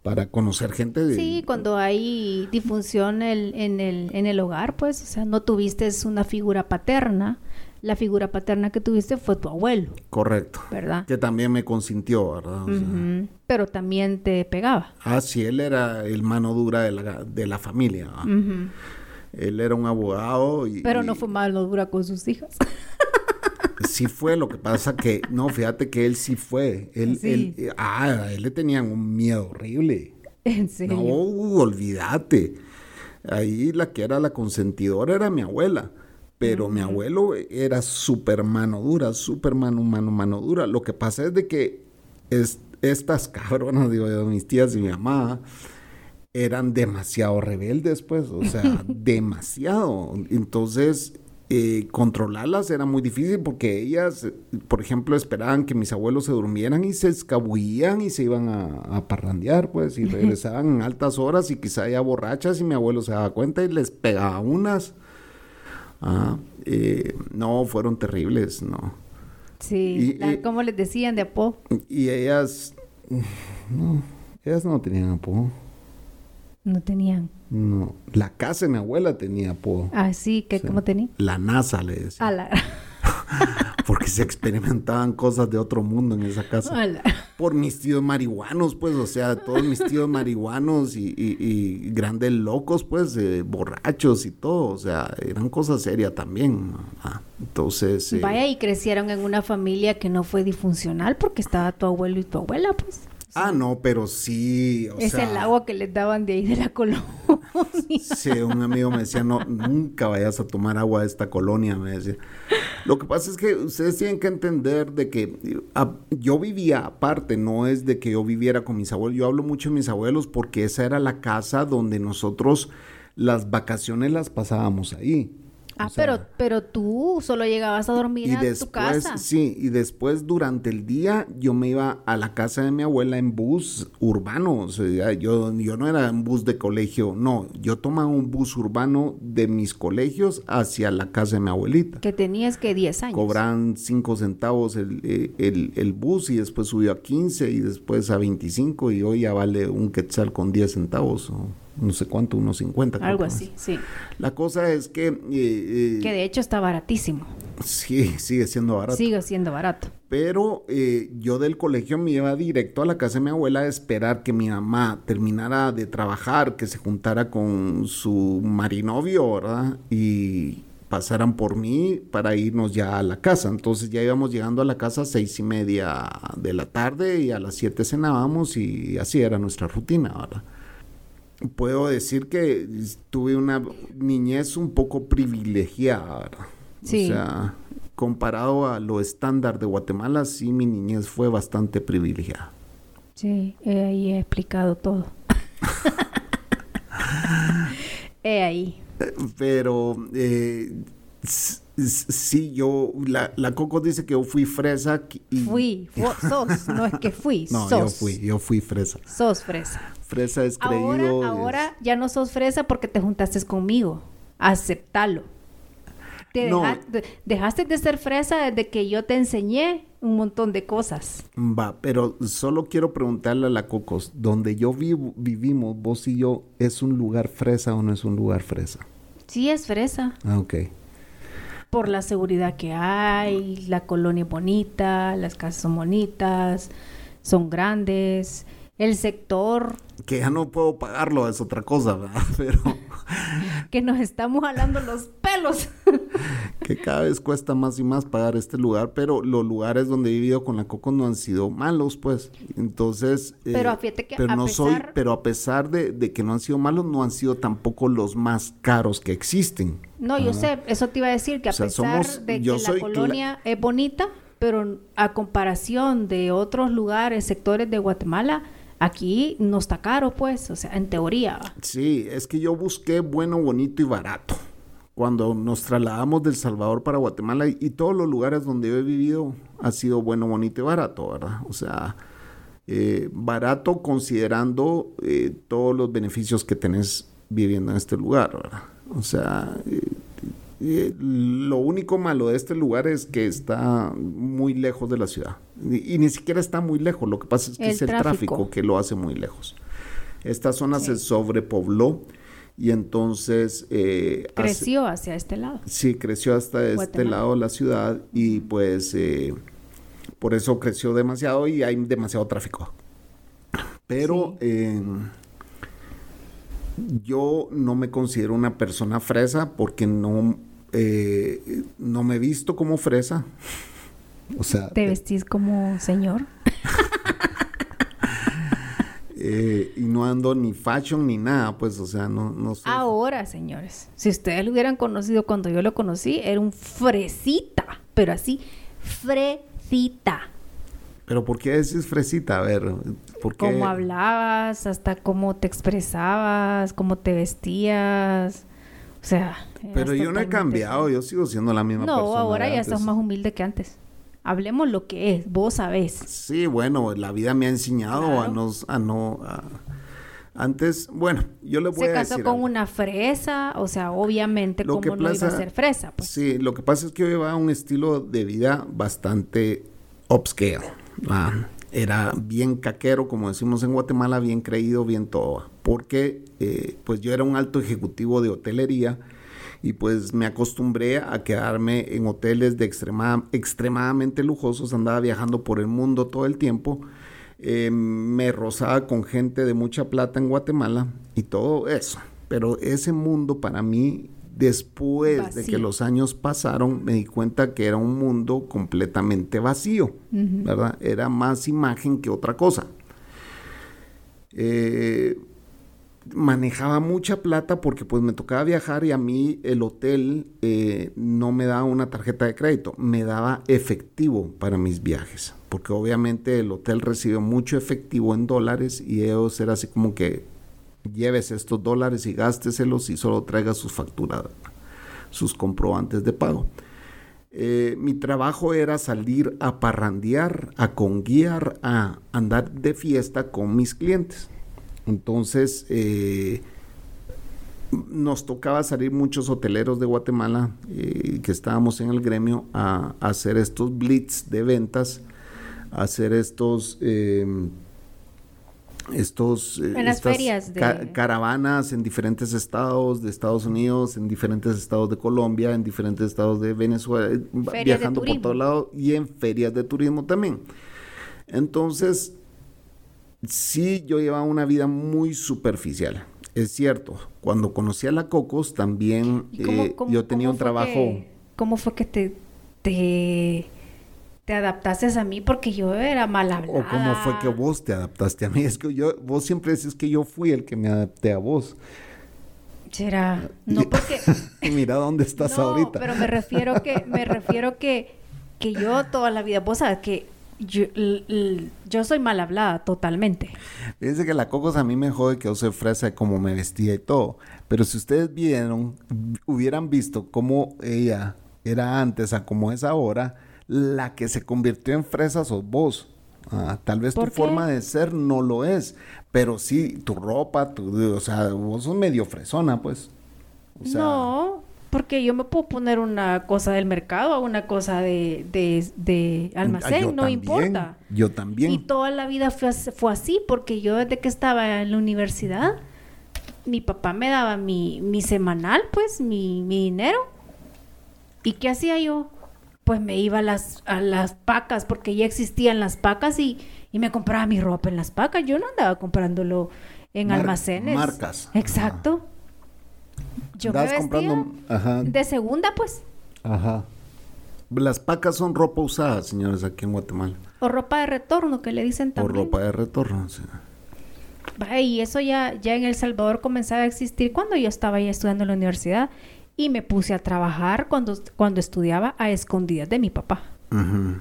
para conocer gente. De, Sí, cuando hay disfunción el- en, el, en el hogar, pues, o sea, no tuviste una figura paterna. La figura paterna que tuviste fue tu abuelo, Correcto. ¿verdad? Que también me consintió, ¿verdad? O sea, Ujú. Pero también te pegaba. Ah, sí, él era el mano dura de la, de la familia. Él era un abogado y... Pero no fue mano dura con sus hijas. Sí fue, lo que pasa que, no, fíjate que él sí fue. Él, Sí. él- ah, a él le tenían un miedo horrible. en serio. No, olvídate. Ahí la que era la consentidora era mi abuela. Pero mi abuelo era súper mano dura, súper mano, mano, mano dura. Lo que pasa es de que es- estas cabronas, digo yo, mis tías y mi mamá, eran demasiado rebeldes, pues, o sea, demasiado. Entonces, eh, controlarlas era muy difícil porque ellas, eh, por ejemplo, esperaban que mis abuelos se durmieran y se escabullían y se iban a, a parrandear, pues, y regresaban en altas horas y quizá ya borrachas y mi abuelo se daba cuenta y les pegaba unas. Ah, eh, no, fueron terribles, no. Sí, Y- la- y- ¿cómo les decían de apodo? Y ellas, no, ellas no tenían apodo. No tenían. No, la casa de mi abuela tenía apodo. Ah, sí, que Sí. ¿cómo tenía? La NASA le decía. A la... Porque se experimentaban cosas de otro mundo en esa casa. Por mis tíos marihuanos, pues, o sea, todos mis tíos marihuanos y, y- y grandes locos, pues, eh, borrachos y todo. O sea, eran cosas serias también. ¿no? Ah, entonces. eh, Vaya, y crecieron en una familia que no fue disfuncional porque estaba tu abuelo y tu abuela, pues. Ah, no, pero sí. O es sea, el agua que les daban de ahí de la colonia. Sí, un amigo me decía, no, nunca vayas a tomar agua de esta colonia, me decía. Lo que pasa es que ustedes tienen que entender de que ah, yo vivía aparte, no es de que yo viviera con mis abuelos. Yo hablo mucho de mis abuelos porque esa era la casa donde nosotros las vacaciones las pasábamos ahí. Ah, O sea, pero, pero tú solo llegabas a dormir y a tu después, casa. sí, y después durante el día yo me iba a la casa de mi abuela en bus urbano. O sea, yo, yo no era en bus de colegio, no. Yo tomaba un bus urbano de mis colegios hacia la casa de mi abuelita. Que tenías que 10 años. Cobran 5 centavos el, eh, el- el bus y después subió a 15 y después a 25 y hoy ya vale un quetzal con 10 centavos o no sé cuánto, unos 50. creo Algo así, sí. La cosa es que... eh, eh, Que de hecho está baratísimo. sí, sigue siendo barato. Sigue siendo barato. Pero eh, yo del colegio me iba directo a la casa de mi abuela a esperar que mi mamá terminara de trabajar, que se juntara con su marinovio, ¿verdad? Y pasaran por mí para irnos ya a la casa. Entonces ya íbamos llegando a la casa a seis y media de la tarde y a las siete cenábamos y así era nuestra rutina, ¿verdad? Puedo decir que tuve una niñez un poco privilegiada, ¿verdad? Sí. O sea, comparado a lo estándar de Guatemala, sí mi niñez fue bastante privilegiada. Sí, he ahí he explicado todo. he ahí. Pero eh, sí, yo, la, la Coco dice que yo fui fresa y... Fui, fu- sos, no es que fui, No, sos. yo fui, yo fui fresa. Sos fresa. Fresa es creído. Ahora, es- ahora ya no sos fresa porque te juntaste conmigo. Aceptalo. Te No. deja- de- dejaste de ser fresa desde que yo te enseñé un montón de cosas. Va, pero solo quiero preguntarle a la Cocos, donde yo vivo, vivimos, vos y yo, ¿es un lugar fresa o no es un lugar fresa? Sí es fresa. Ah, ok. Por la seguridad que hay, la colonia es bonita, las casas son bonitas, son grandes, el sector Que ya no puedo pagarlo, es otra cosa, ¿verdad? Pero que nos estamos jalando los pelos. que cada vez cuesta más y más pagar este lugar, pero los lugares donde he vivido con la Coco no han sido malos, pues. Entonces, eh, Pero fíjate que pero a no soy, pesar- pero a pesar de, de que no han sido malos, no han sido tampoco los más caros que existen. No, yo sé, eso te iba a decir, que a O sea, pesar somos- de que soy la colonia es bonita, pero a comparación de otros lugares, sectores de Guatemala, aquí no está caro, pues, o sea, en teoría. Sí, es que yo busqué bueno, bonito y barato. Cuando nos trasladamos del Salvador para Guatemala y, y todos los lugares donde yo he vivido ha sido bueno, bonito y barato, ¿verdad? O sea, eh, barato considerando eh, todos los beneficios que tenés viviendo en este lugar, ¿verdad? O sea, eh, eh, lo único malo de este lugar es que está muy lejos de la ciudad. Y, y ni siquiera está muy lejos, lo que pasa es que El es el tráfico. tráfico que lo hace muy lejos. Esta zona se sobrepobló y entonces... eh, hace- Creció hacia este lado. sí, creció hasta este lado de la ciudad y pues eh, por eso creció demasiado y hay demasiado tráfico. Pero eh, yo no me considero una persona fresa porque no, eh, no me he visto como fresa. O sea, ¿Te vestís como señor? eh, y no ando ni fashion ni nada, pues, o sea, no, no soy- Ahora, señores, si ustedes lo hubieran conocido cuando yo lo conocí, era un fresita, pero así, fresita. Pero ¿por qué decís fresita? A ver, ¿por qué? Cómo hablabas, hasta cómo te expresabas, cómo te vestías. O sea. Pero yo no he cambiado, yo sigo siendo la misma No, persona. ahora de ya estás más humilde que antes. Hablemos lo que es, vos sabés. Sí, bueno, la vida me ha enseñado a no, a no, a- antes, bueno, yo le voy Se a casó decir con algo. una fresa, o sea, obviamente, Lo que como no iba a ser fresa? Pues. Sí, lo que pasa es que yo llevaba un estilo de vida bastante upscale. ah, Era bien caquero, como decimos en Guatemala, bien creído, bien todo. Porque eh, pues yo era un alto ejecutivo de hotelería y pues me acostumbré a quedarme en hoteles de extrema- extremadamente lujosos, andaba viajando por el mundo todo el tiempo. Eh, me rozaba con gente de mucha plata en Guatemala y todo eso. Pero ese mundo para mí, después de que los años pasaron, me di cuenta que era un mundo completamente vacío, ¿verdad? Era más imagen que otra cosa. Eh, manejaba mucha plata porque pues me tocaba viajar y a mí el hotel eh, no me daba una tarjeta de crédito, me daba efectivo para mis viajes, porque obviamente el hotel recibió mucho efectivo en dólares y ellos era así como que lleves estos dólares y gásteselos y solo traiga sus facturas. sus comprobantes de pago. Eh, mi trabajo era salir a parrandear, a conguiar, a andar de fiesta con mis clientes. Entonces, eh, nos tocaba salir muchos hoteleros de Guatemala eh, que estábamos en el gremio a, a hacer estos blitz de ventas, a hacer estos em, estos eh, En las estas ferias de- ca- caravanas en diferentes estados de Estados Unidos, en diferentes estados de Colombia, en diferentes estados de Venezuela, de viajando por turismo. todo lado y en ferias de turismo también. Entonces, sí, yo llevaba una vida muy superficial. Es cierto, cuando conocí a la Cocos también ¿Y cómo- eh, cómo- yo tenía un trabajo... que- ¿Cómo fue que te, te, te adaptaste a mí? Porque yo era mal hablada. ¿O cómo fue que vos te adaptaste a mí? Es que yo, vos siempre decís que yo fui el que me adapté a vos. Será, no porque... Mira dónde estás no, ahorita. pero me refiero que, me refiero que, que yo toda la vida, vos sabes que yo, yo soy mal hablada totalmente. Fíjense que la Cocos a mí me jode que yo soy fresa de cómo me vestía y todo. Pero si ustedes vieron, hubieran visto cómo ella era antes a cómo es ahora, la que se convirtió en fresa sos vos. Ah, tal vez tu forma de ser no lo es, pero sí tu ropa, tu, o sea, vos sos medio fresona, pues. O sea, no, porque yo me puedo poner una cosa del mercado o una cosa de, de, de ah, almacén, yo no también, importa. Yo también. Y toda la vida fue, fue así, porque yo desde que estaba en la universidad, mi papá me daba mi, mi semanal, pues, mi, mi dinero. ¿Y qué hacía yo? Pues me iba a las, a las pacas, porque ya existían las pacas y, y me compraba mi ropa en las pacas. Yo no andaba comprándolo en Mar- almacenes. marcas. Exacto. Yo me vestía comprando, ajá, de segunda, pues, ajá. Las pacas son ropa usada, señores, aquí en Guatemala. o ropa de retorno, que le dicen O también. ropa de retorno. sí. Vaya, Y eso ya, ya en El Salvador comenzaba a existir cuando yo estaba ya estudiando en la universidad y me puse a trabajar cuando, cuando estudiaba a escondidas de mi papá, Ujú.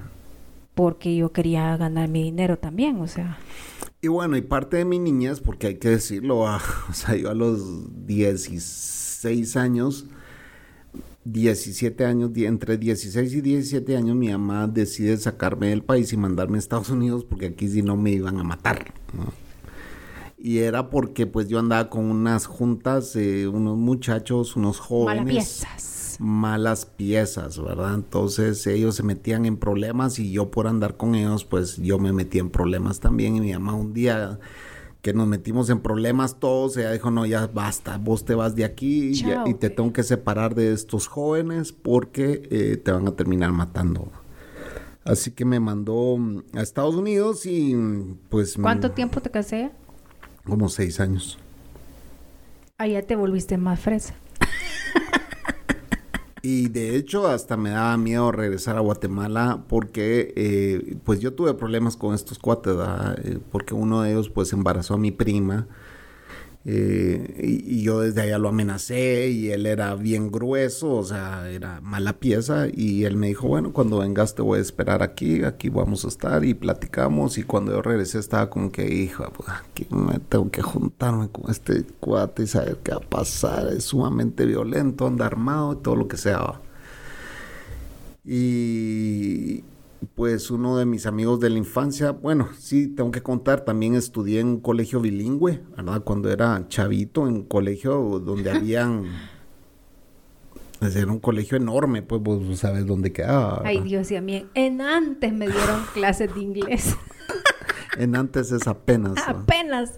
porque yo quería ganar mi dinero también, o sea, Y bueno, y parte de mi niñez, porque hay que decirlo, ah, o sea, yo a los 16 años, 17 años, entre 16 y 17 años, mi mamá decide sacarme del país y mandarme a Estados Unidos porque aquí si no me iban a matar. ¿no? Y era porque pues yo andaba con unas juntas, eh, unos muchachos, unos jóvenes. malapiezas. Malas piezas, ¿verdad? Entonces ellos se metían en problemas y yo por andar con ellos, pues yo me metí en problemas también. Y mi mamá un día que nos metimos en problemas todos, ella dijo, no, ya basta, vos te vas de aquí y ya- Chao, y te tengo que separar de estos jóvenes porque eh, te van a terminar matando. Así que me mandó mm, a Estados Unidos y mm, pues... mm, ¿Cuánto tiempo te casé? Como seis años. Allá te volviste más fresa. Y de hecho hasta me daba miedo regresar a Guatemala porque eh, pues yo tuve problemas con estos cuates, ¿verdad? Eh, porque uno de ellos pues embarazó a mi prima eh, y, yo desde allá lo amenacé y él era bien grueso, o sea, era mala pieza. Y él me dijo, bueno, cuando vengas te voy a esperar aquí, aquí vamos a estar y platicamos y cuando yo regresé estaba como que, hijo, pues aquí me tengo que juntarme con este cuate y saber qué va a pasar, es sumamente violento, anda armado y todo lo que sea. Y pues uno de mis amigos de la infancia, bueno, sí, tengo que contar, también estudié en un colegio bilingüe, ¿verdad? Cuando era chavito, en un colegio donde habían... pues, Era un colegio enorme, pues vos sabes dónde quedaba. Ay. Dios y a mí, en antes me dieron clases de inglés. En antes es apenas. Apenas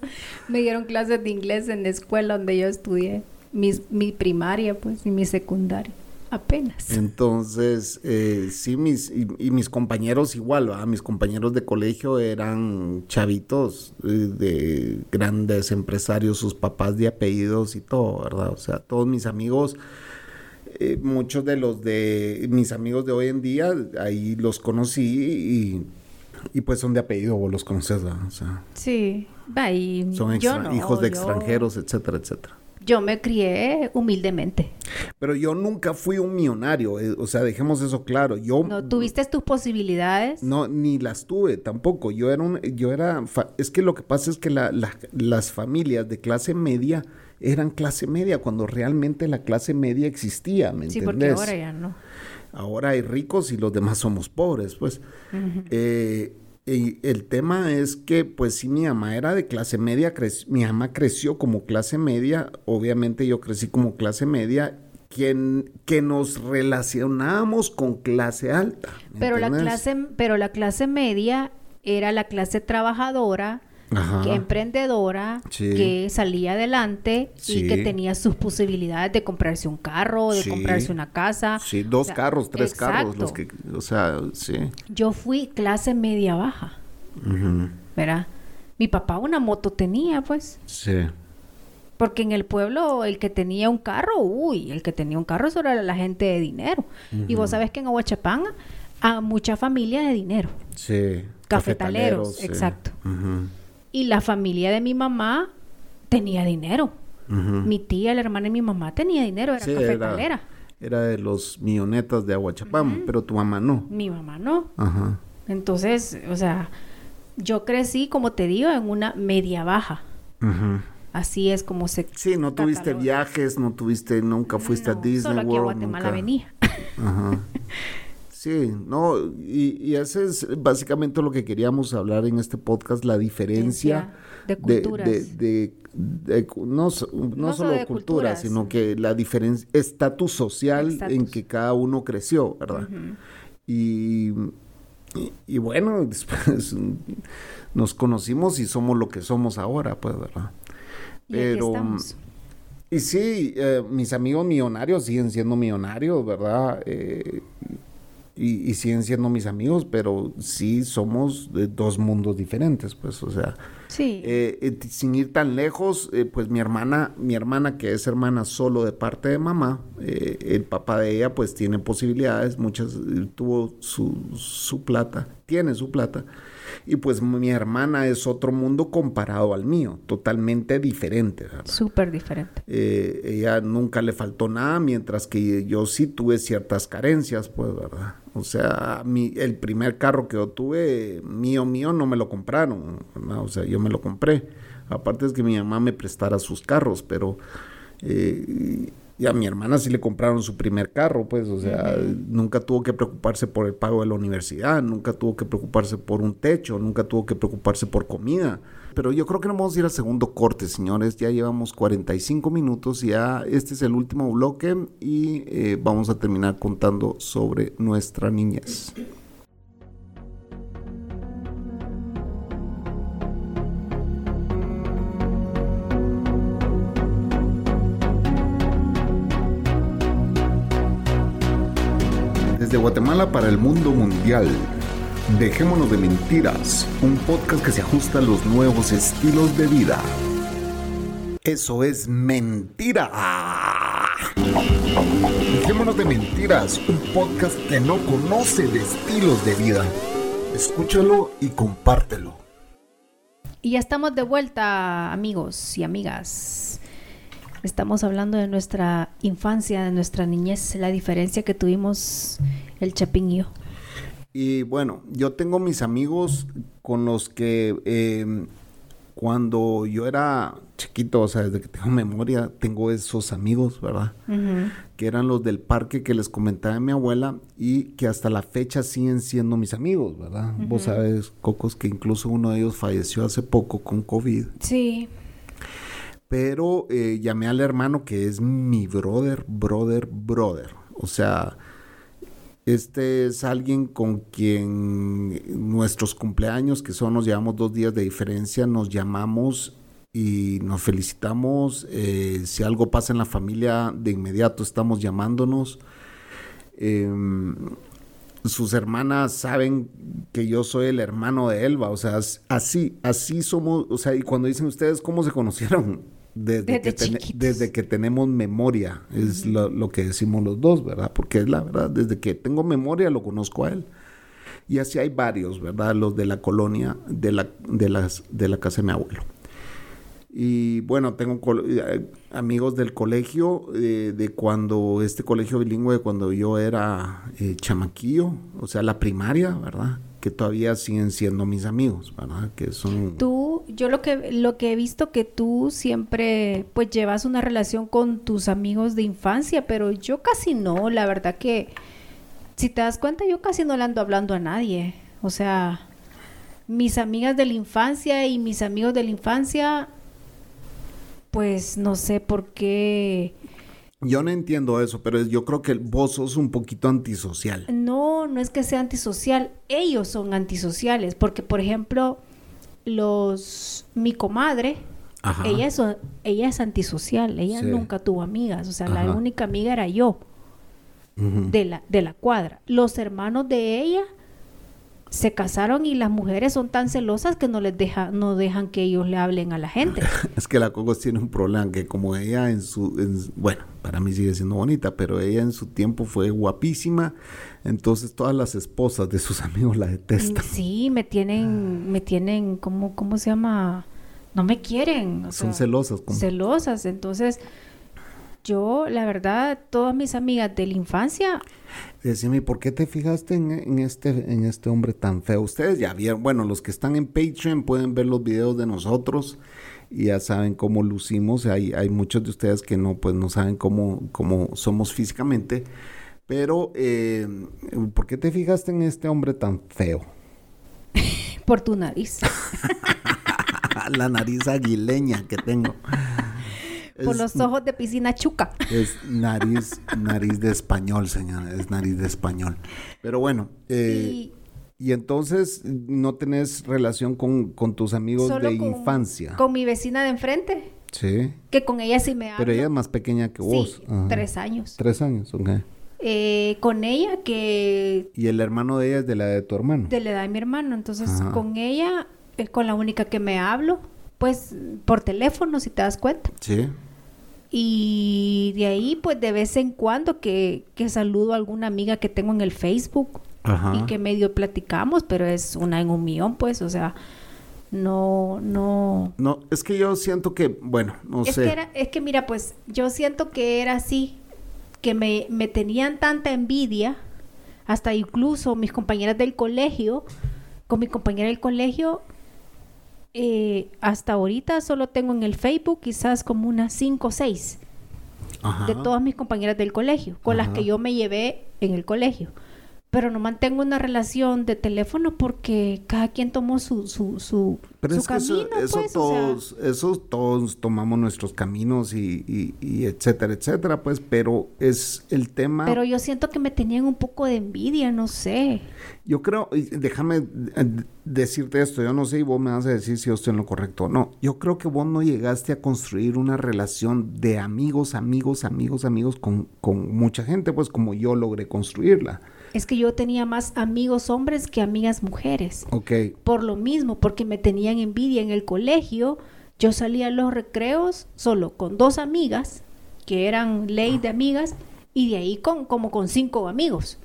me dieron clases de inglés en la escuela donde yo estudié. Mis, mi primaria, pues, y mi secundaria. Apenas. Entonces, eh, sí, mis, y, y mis compañeros igual, ¿verdad? Mis compañeros de colegio eran chavitos eh, de grandes empresarios, sus papás de apellidos y todo, ¿verdad? O sea, todos mis amigos, eh, muchos de los de mis amigos de hoy en día, ahí los conocí y, y pues son de apellido, vos los conoces, ¿verdad? O sea, Sí. Va, y son yo no, hijos de yo- extranjeros, etcétera, etcétera. Yo me crié humildemente. Pero yo nunca fui un millonario, eh, o sea, dejemos eso claro. Yo ¿No tuviste tus posibilidades? No, ni las tuve tampoco. Yo era un, yo era, es que lo que pasa es que la- la- las familias de clase media eran clase media cuando realmente la clase media existía, ¿me Sí, entendés? porque ahora ya no. Ahora hay ricos y los demás somos pobres, pues. Eh, y el tema es que, pues sí, mi mamá era de clase media, mi mamá creció como clase media, obviamente yo crecí como clase media, quien, que nos relacionábamos con clase alta. ¿me Pero la clase, pero la clase media era la clase trabajadora, Ajá. que emprendedora, Sí. que salía adelante Sí. y que tenía sus posibilidades de comprarse un carro, de Sí. comprarse una casa. Sí, dos O sea, carros, tres carros, los que, o sea, sí. Yo fui clase media baja, ¿verdad? Mi papá una moto tenía, pues. Sí. Porque en el pueblo el que tenía un carro, uy, el que tenía un carro eso era la gente de dinero. Y vos sabés que en Aguachapán a mucha familia de dinero. Sí. Cafetaleros, exacto. Ujú, Y la familia de mi mamá tenía dinero. Mi tía, la hermana de mi mamá tenía dinero, era Sí, cafetalera. Era de los millonetas de Aguachapán, pero tu mamá no. Mi mamá no. Ajá. Entonces, o sea, yo crecí, como te digo, en una media baja. Ujú. Así es como se... Sí, no tuviste cataloga. viajes, no tuviste, nunca fuiste a Disney Solo aquí a World. Guatemala nunca. venía. Ajá. Sí, no, y, y ese es básicamente lo que queríamos hablar en este podcast, la diferencia de culturas. de, de- de cu- no, so- no No solo de cultura, culturas. sino que la diferencia, estatus social Estatus. en que cada uno creció, ¿verdad? y, y, y bueno, después nos conocimos y somos lo que somos ahora, pues, ¿verdad? Estamos. Y sí, eh, mis amigos millonarios siguen siendo millonarios, ¿verdad? Eh, y, y siguen siendo mis amigos, pero sí somos de dos mundos diferentes, pues, o sea, Sí. eh, eh, sin ir tan lejos, eh, pues mi hermana, mi hermana que es hermana solo de parte de mamá, eh, el papá de ella pues tiene posibilidades, muchas, tuvo su, su plata, tiene su plata, y pues mi hermana es otro mundo comparado al mío, totalmente diferente. Súper diferente. Eh, ella nunca le faltó nada, mientras que yo sí tuve ciertas carencias, pues, ¿verdad? O sea, mi, el primer carro que yo tuve, mío, mío, no me lo compraron, ¿verdad? O sea, yo me lo compré. Aparte es que mi mamá me prestara sus carros, pero eh, y a mi hermana sí le compraron su primer carro, pues, o sea, nunca tuvo que preocuparse por el pago de la universidad, nunca tuvo que preocuparse por un techo, nunca tuvo que preocuparse por comida. Pero yo creo que nos vamos a ir al segundo corte, señores. Ya llevamos 45 minutos, ya este es el último bloque y eh, vamos a terminar contando sobre nuestra niñez. Guatemala para el mundo mundial. Dejémonos de mentiras, un podcast que se ajusta a los nuevos estilos de vida. Eso es mentira. Dejémonos de mentiras, un podcast que no conoce de estilos de vida. Escúchalo y compártelo. Y ya estamos de vuelta, amigos y amigas. Estamos hablando de nuestra infancia, de nuestra niñez, la diferencia que tuvimos el Chapín y bueno, yo tengo mis amigos con los que eh, cuando yo era chiquito, o sea, desde que tengo memoria, tengo esos amigos, ¿verdad? Que eran los del parque que les comentaba mi abuela y que hasta la fecha siguen siendo mis amigos, ¿verdad? Vos sabes, Cocos, que incluso uno de ellos falleció hace poco con COVID. Sí. Pero eh, llamé al hermano que es mi brother, brother, brother. O sea, este es alguien con quien nuestros cumpleaños, que son, nos llevamos dos días de diferencia, nos llamamos y nos felicitamos. Eh, si algo pasa en la familia, de inmediato estamos llamándonos. Em, sus hermanas saben que yo soy el hermano de Elba, o sea, as- así, así somos, o sea, y cuando dicen ustedes cómo se conocieron, desde, Desde que, desde que tenemos memoria, es lo, lo que decimos los dos, ¿verdad? Porque es la verdad, desde que tengo memoria lo conozco a él. Y así hay varios, ¿verdad? Los de la colonia, de la, de las, de la casa de mi abuelo. Y bueno, tengo eh, amigos del colegio, eh, de cuando, este colegio bilingüe, cuando yo era eh, chamaquillo, o sea, la primaria, ¿verdad? Que todavía siguen siendo mis amigos, ¿verdad? Que son... Tú yo lo que lo que he visto que tú siempre pues llevas una relación con tus amigos de infancia, pero yo casi no, la verdad que si te das cuenta yo casi no le ando hablando a nadie. O sea, mis amigas de la infancia y mis amigos de la infancia pues no sé por qué Yo no entiendo eso, pero yo creo que vos sos un poquito antisocial. No, no es que sea antisocial, ellos son antisociales, porque por ejemplo, los mi comadre, Ajá. ella es ella es antisocial, ella Sí. nunca tuvo amigas, o sea, Ajá. la única amiga era yo de la de la cuadra. Los hermanos de ella se casaron y las mujeres son tan celosas que no les deja no dejan que ellos le hablen a la gente. Es que la Cocos tiene un problema que como ella en su, en- bueno, para mí sigue siendo bonita, pero ella en su tiempo fue guapísima, entonces todas las esposas de sus amigos la detestan. Sí, me tienen me tienen ¿cómo cómo se llama? No me quieren, o Son sea, celosas. Como, celosas. Entonces, yo, la verdad, todas mis amigas de la infancia, Decime, ¿y por qué te fijaste en, en este, en este hombre tan feo? Ustedes ya vieron, bueno, los que están en Patreon pueden ver los videos de nosotros y ya saben cómo lucimos. Hay, hay muchos de ustedes que no, pues no saben cómo, cómo somos físicamente. Pero, eh, ¿por qué te fijaste en este hombre tan feo? por tu nariz, La nariz aguileña que tengo. por Es- los ojos de piscina chuca. Es nariz, nariz de español, señora, es nariz de español. Pero bueno, eh, y y entonces no tenés relación con, con tus amigos solo de con, infancia. con mi vecina de enfrente, Sí, que con ella sí me hablo. pero ella es más pequeña que vos. Sí, Ajá. tres años. Tres años, ok. Eh, con ella que Y el hermano de ella es de la de tu hermano. de la edad de mi hermano. Entonces, Ajá. con ella es con la única que me hablo, pues por teléfono, si te das cuenta. Sí. Y de ahí, pues de vez en cuando que, que saludo a alguna amiga que tengo en el Facebook Ajá. y que medio platicamos, pero es una en un millón, pues, o sea, no, no. No, es que yo siento que, bueno, no es, sé. que era, es que mira, pues yo siento que era así, que me, me tenían tanta envidia, hasta incluso mis compañeras del colegio, con mi compañera del colegio, eh, hasta ahorita solo tengo en el Facebook quizás como unas 5 o 6 Ajá. de todas mis compañeras del colegio, con las que yo me llevé en el colegio. Pero no mantengo una relación de teléfono porque cada quien tomó su, su, su, Pero su es que eso, camino, eso pues, o sea, todos, eso todos tomamos nuestros caminos y, y- y etcétera, etcétera, pues, pero es el tema. Pero yo siento que me tenían un poco de envidia, no sé. Yo creo, déjame decirte esto, yo no sé y vos me vas a decir si yo estoy en lo correcto o no. Yo creo que vos no llegaste a construir una relación de amigos, amigos, amigos, amigos con, con mucha gente, pues como yo logré construirla. Es que yo tenía más amigos hombres que amigas mujeres. Ok, Por lo mismo, porque me tenían envidia en el colegio. Yo salía a los recreos solo con dos amigas, que eran ley de amigas, y de ahí con como con cinco amigos.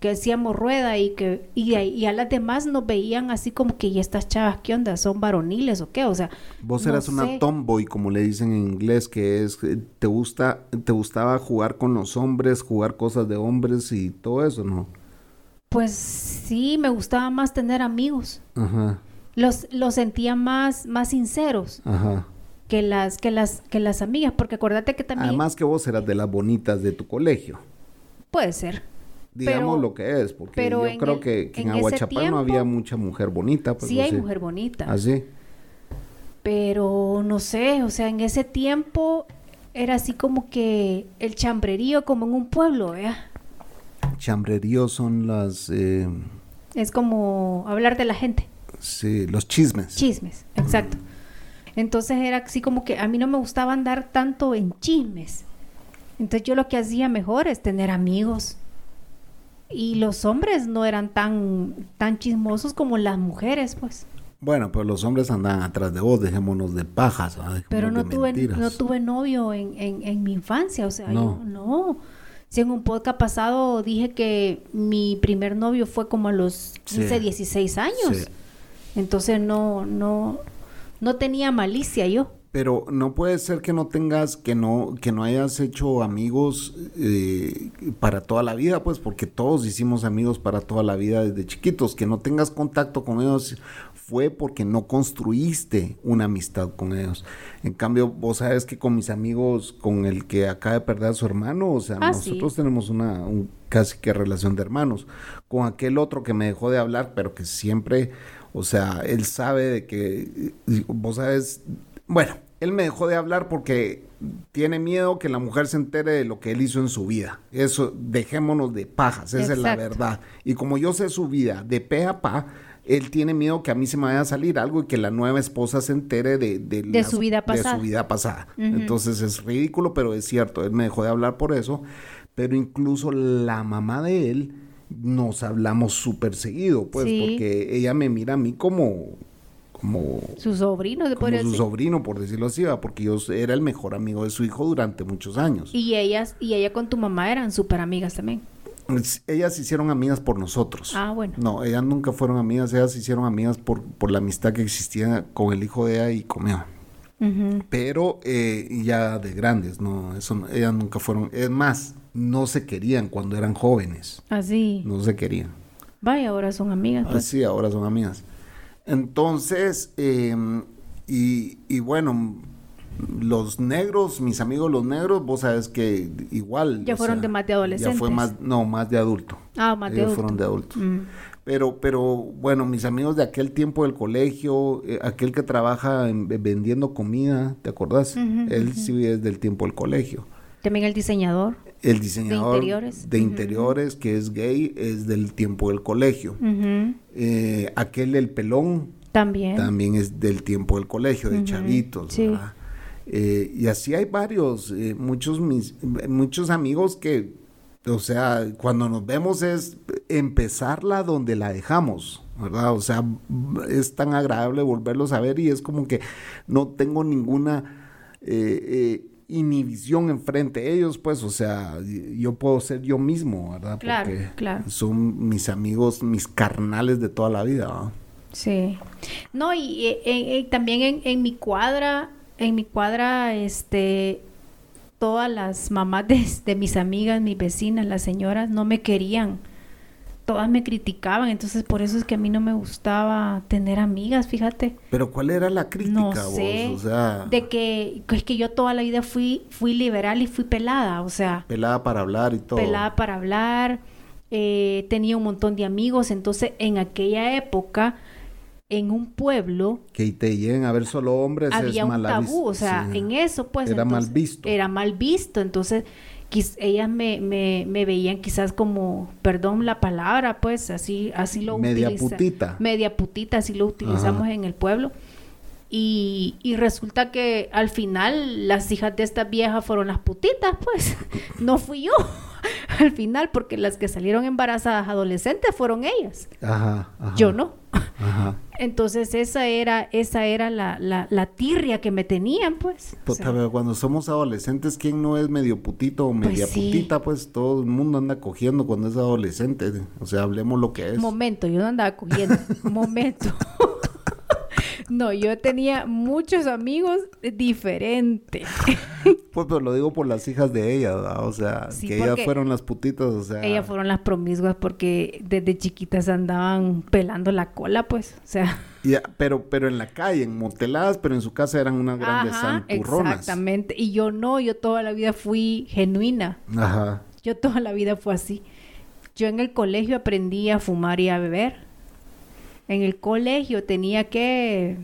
Que hacíamos rueda y que y, a las demás nos veían así como que, ¿y estas chavas qué onda? ¿Son varoniles o qué? O sea, vos no eras una tomboy, como le dicen en inglés, que es, eh, te gusta, te gustaba jugar con los hombres, jugar cosas de hombres y todo eso, ¿no? Pues sí, me gustaba más tener amigos. Ajá, Los, los sentía más, más sinceros ajá. que las, que las, que las amigas, porque acuérdate que también Además que vos eras de las bonitas de tu colegio. puede ser. Digamos Pero- lo que es, porque pero yo creo el- que, que en, en Aguachapán no había mucha mujer bonita. Pues, sí no hay sé. mujer bonita, ¿Así? pero no sé, o sea, en ese tiempo era así como que el chambrerío como en un pueblo, ¿vea? Chambreríos son las... eh, Es como hablar de la gente, sí, los chismes. chismes, exacto. Entonces era así como que a mí no me gustaba andar tanto en chismes. Entonces yo lo que hacía mejor es tener amigos. Y los hombres no eran tan, tan chismosos como las mujeres, pues. Bueno, pero los hombres andan atrás de vos, dejémonos de pajas. Dejémonos Pero no de tuve, mentiras. no tuve novio en, en, en mi infancia, o sea, No. yo no. Si en un podcast pasado dije que mi primer novio fue como a los 15, Sí. 16 años. Sí. Entonces no, no, no tenía malicia yo. Pero no puede ser que no tengas, que no, que no hayas hecho amigos eh, para toda la vida, pues, porque todos hicimos amigos para toda la vida desde chiquitos. Que no tengas contacto con ellos fue porque no construiste una amistad con ellos. En cambio, vos sabes que con mis amigos, con el que acaba de perder a su hermano, o sea, Ah, nosotros sí. tenemos una un- casi que relación de hermanos. Con aquel otro que me dejó de hablar, pero que siempre, o sea, él sabe de que, vos sabes, bueno, él me dejó de hablar porque tiene miedo que la mujer se entere de lo que él hizo en su vida. Eso, dejémonos de pajas, esa es la verdad. Y como yo sé su vida de pe a pa, él tiene miedo que a mí se me vaya a salir algo y que la nueva esposa se entere de, de, De la- su vida pasada. De su vida pasada. Entonces es ridículo, pero es cierto. Él me dejó de hablar por eso. Pero incluso la mamá de él nos hablamos súper seguido, pues, Sí. porque ella me mira a mí como, como, Su sobrino, se como su decir. sobrino, por decirlo así, ¿va? porque yo era el mejor amigo de su hijo durante muchos años. Y ellas, y ella con tu mamá eran súper amigas también. Ellas se hicieron amigas por nosotros. Ah, bueno. No, ellas nunca fueron amigas, ellas se hicieron amigas por, por la amistad que existía con el hijo de ella y conmigo. Pero eh, ya de grandes, no, eso ellas nunca fueron, es más, no se querían cuando eran jóvenes, Así. no se querían. Vaya, ahora son amigas. pues. Así ahora son amigas. Entonces, eh, y, y bueno, los negros, mis amigos los negros, vos sabes que igual. Ya fueron de más de Ya fue adolescentes. más, no, más de adulto. Ah, más de adulto. fueron de adultos. Mm. Pero, pero bueno, mis amigos de aquel tiempo del colegio, eh, aquel que trabaja en- vendiendo comida, ¿te acordás? Él sí es del tiempo del colegio. También el diseñador. El diseñador interiores. de interiores, que es gay, es del tiempo del colegio. Eh, aquel el pelón También. también es del tiempo del colegio, de chavitos. Eh, y así hay varios, eh, muchos, mis, muchos amigos que, o sea, cuando nos vemos es empezarla donde la dejamos, ¿verdad? O sea, es tan agradable volverlos a ver y es como que no tengo ninguna eh, eh, inhibición enfrente de ellos, pues, o sea, yo puedo ser yo mismo, ¿verdad? Claro, claro. son mis amigos, mis carnales de toda la vida, ¿verdad? Sí. No, y, eh, también en, en mi cuadra, en mi cuadra, este, todas las mamás de, de mis amigas, mis vecinas, las señoras, no me querían. Todas me criticaban, entonces por eso es que a mí no me gustaba tener amigas, fíjate. Pero ¿cuál era la crítica No vos? sé. O sea, De que es que yo toda la vida fui, fui liberal y fui pelada, o sea, pelada para hablar y todo. pelada para hablar, eh, tenía un montón de amigos, entonces en aquella época, en un pueblo, Que te lleguen a ver solo hombres había es un tabú, o sea, sí. en eso pues Era mal visto. Era mal visto, entonces ellas me, me, me veían quizás como, perdón la palabra, pues así así lo Media utiliza- putita. Media putita, así lo utilizamos Ajá. en el pueblo. Y, y resulta que al final las hijas de esta vieja fueron las putitas, pues no fui yo al final, porque las que salieron embarazadas adolescentes fueron ellas, Ajá, ajá. yo no. Ajá. Entonces esa era, esa era la, la, la tirria que me tenían, pues. O Puta, sea, pero cuando somos adolescentes, ¿quién no es medio putito o media sí. putita? Pues todo el mundo anda cogiendo cuando es adolescente. O sea, hablemos lo que es. momento, yo no andaba cogiendo. momento. no, yo tenía muchos amigos diferentes. Pues, pero lo digo por las hijas de ella, ¿verdad? O sea, Sí, que ellas fueron las putitas, o sea. Ellas fueron las promiscuas porque desde chiquitas andaban pelando la cola, pues. O sea, Ya, pero, pero en la calle, en moteladas, pero en su casa eran unas grandes ajá, santurronas. exactamente. Y yo no, yo toda la vida fui genuina. Ajá. Yo toda la vida fue así. Yo en el colegio aprendí a fumar y a beber. En el colegio tenía que...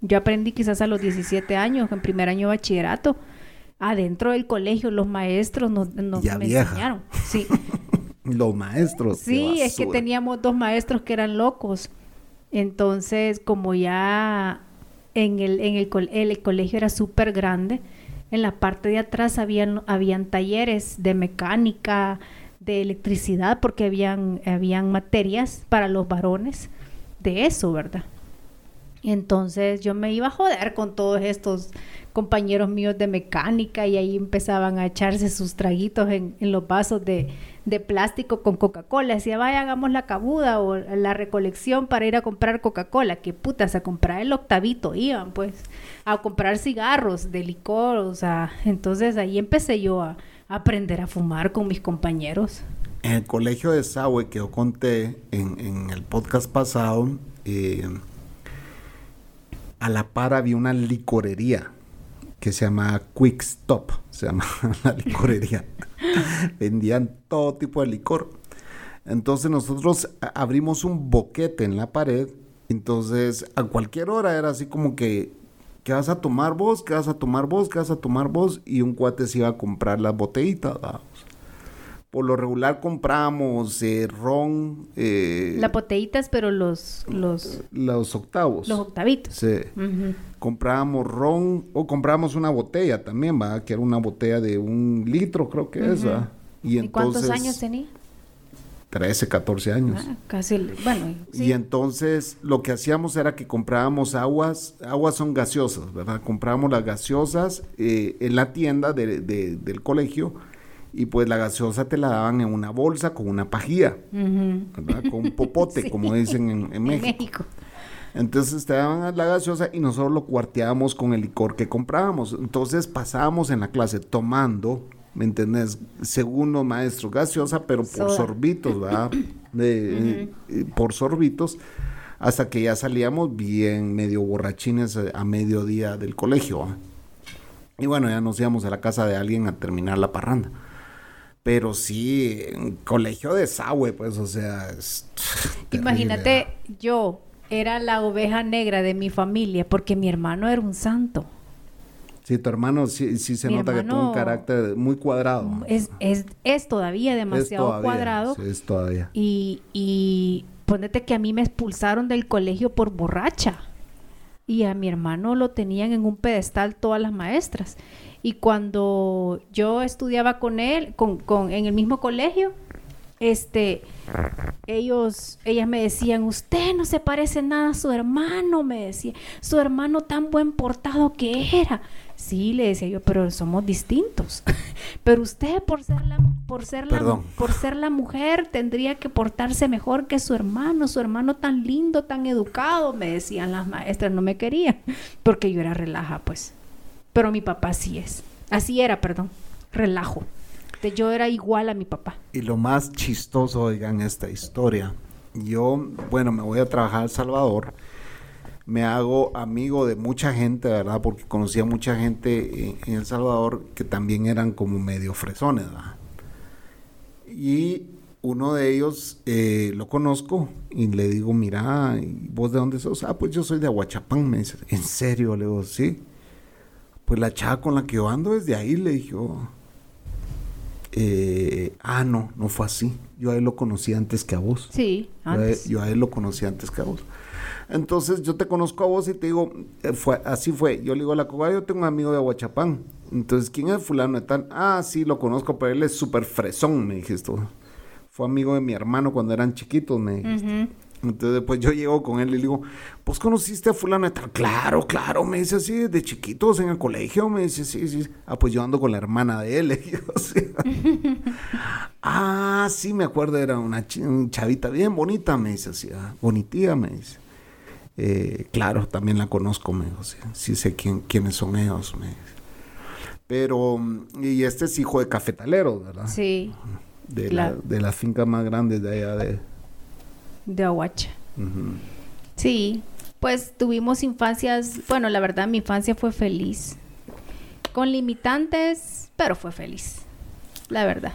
Yo aprendí quizás a los 17 años, en primer año de bachillerato. Adentro del colegio los maestros nos, nos Ya me vieja. enseñaron. Sí, Los maestros. sí es que teníamos dos maestros que eran locos. Entonces, como ya en el, en el, el colegio era súper grande, en la parte de atrás habían, habían talleres de mecánica, de electricidad, porque habían, habían materias para los varones de eso, ¿verdad? Entonces yo me iba a joder con todos estos compañeros míos de mecánica y ahí empezaban a echarse sus traguitos en, los vasos de, plástico con Coca-Cola. Decía, vaya, hagamos la cabuda o la recolección para ir a comprar Coca-Cola. Que putas, a comprar el octavito iban, pues, a comprar cigarros de licor, o entonces ahí empecé yo a aprender a fumar con mis compañeros. En el colegio de Saue que yo conté en, el podcast pasado, eh, a la par había una licorería que se llama Quick Stop, se llama la licorería. Vendían todo tipo de licor. Entonces nosotros abrimos un boquete en la pared. Entonces a cualquier hora era así como que, ¿qué vas a tomar vos? ¿Qué vas a tomar vos? ¿Qué vas a tomar vos? Y un cuate se iba a comprar las botellitas. Por lo regular compramos eh, ron. Eh, Las botellitas, pero los, los, los octavos. los octavitos. Sí. Ujú. Comprábamos ron o comprábamos una botella también, va, que era una botella de un litro, creo que es, va. Y, ¿Y cuántos entonces, años tenía? 13, 14 años. Ah, casi, bueno, sí. Y entonces lo que hacíamos era que comprábamos aguas, aguas son gaseosas, ¿verdad? Comprábamos las gaseosas eh, en la tienda de- de- del colegio y pues la gaseosa te la daban en una bolsa con una pajilla, Ujú. ¿verdad? Con un popote, Sí. como dicen en, en En México. Entonces te daban la gaseosa y nosotros lo cuarteábamos con el licor que comprábamos. Entonces pasábamos en la clase tomando, ¿me entendés? Según los maestros, gaseosa, pero por Soda. sorbitos, ¿verdad? De- eh, por sorbitos, hasta que ya salíamos bien medio borrachines eh, a mediodía del colegio. Y bueno, ya nos íbamos a la casa de alguien a terminar la parranda. Pero sí, colegio de Saue, pues, o sea, es Imagínate, yo era la oveja negra de mi familia porque mi hermano era un santo. Sí, tu hermano sí, sí se Mi nota que tiene un carácter muy cuadrado. Es, es, es todavía Es demasiado todavía, cuadrado. sí, es todavía. Y, y ponete que a mí me expulsaron del colegio por borracha. Y a mi hermano lo tenían en un pedestal todas las maestras. Y cuando yo estudiaba con él, con, con- en el mismo colegio, este, ellos, ellas me decían, usted no se parece nada a su hermano, me decía, su hermano tan buen portado que era. Sí, le decía yo, pero somos distintos. pero usted por ser la, por ser la, Perdón. por ser la mujer tendría que portarse mejor que su hermano, su hermano tan lindo, tan educado, me decían las maestras, no me querían, porque yo era relaja, pues. Pero mi papá sí es. Así era, perdón, relajo. Yo era igual a mi papá. Y lo más chistoso, oigan, esta historia. Yo, bueno, me voy a trabajar a El Salvador. Me hago amigo de mucha gente, ¿verdad? Porque conocía mucha gente en, El Salvador que también eran como medio fresones, ¿verdad? Y uno de ellos eh, lo conozco y le digo, mira, ¿y ¿vos de dónde sos? Ah, pues yo soy de Aguachapán, me dice. ¿En serio? Le digo, sí. Pues la chava con la que yo ando es de ahí, le dije, "Oh". Eh, ah, no, no fue así. Yo a él lo conocí antes que a vos. Sí, Yo a, él, antes. yo a él lo conocí antes que a vos. Entonces yo te conozco a vos y te digo, eh, fue, así fue. Yo le digo a la coba, yo tengo un amigo de Aguachapán. Entonces, ¿quién es fulano de tal? Ah, sí, lo conozco, pero él es súper fresón, me dijiste. Fue amigo de mi hermano cuando eran chiquitos, me dijiste. Ujú. Entonces después yo llego con él y le digo, ¿vos conociste a fulano de tal? Claro, claro, me dice así, de chiquitos en el colegio, me dice, sí, sí. Ah, pues yo ando con la hermana de él. digo, sí. ah, sí, me acuerdo, era una chavita bien bonita, me dice así, ah, bonitía, me dice. Eh, claro, también la conozco, me dijo, sí, sí sé quién, quiénes son ellos, me dice. Pero, mm, y este es hijo de cafetaleros, ¿verdad? Sí, De, claro. la, de la finca más grande de allá de... de Aguacha. Sí, pues tuvimos infancias, bueno, la verdad mi infancia fue feliz. Con limitantes, pero fue feliz. La verdad.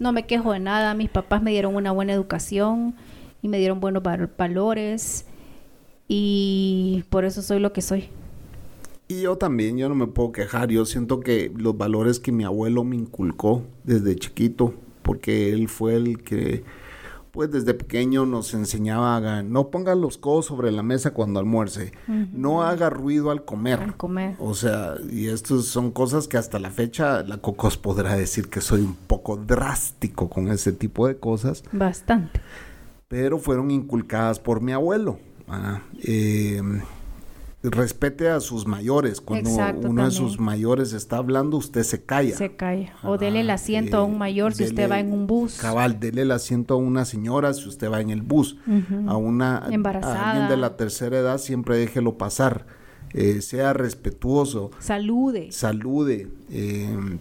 No me quejo de nada, mis papás me dieron una buena educación y me dieron buenos val- valores y por eso soy lo que soy. Y yo también, yo no me puedo quejar. Yo siento que los valores que mi abuelo me inculcó desde chiquito, porque él fue el que, pues desde pequeño nos enseñaba a haga- no ponga los codos sobre la mesa cuando almuerce, no haga ruido al comer. Al comer. O sea, y estas son cosas que hasta la fecha la Cocos podrá decir que soy un poco drástico con ese tipo de cosas, Bastante. pero fueron inculcadas por mi abuelo. ¿verdad? Eh, respete a sus mayores. Cuando Exacto, uno de sus mayores está hablando, usted se calla. Se calla. O Ajá, dele el asiento a un eh, mayor si usted va en un bus. Cabal, dele el asiento a una señora si usted va en el bus. A una a Embarazada. alguien de la tercera edad siempre déjelo pasar. Eh, sea respetuoso, Salude. salude. eh,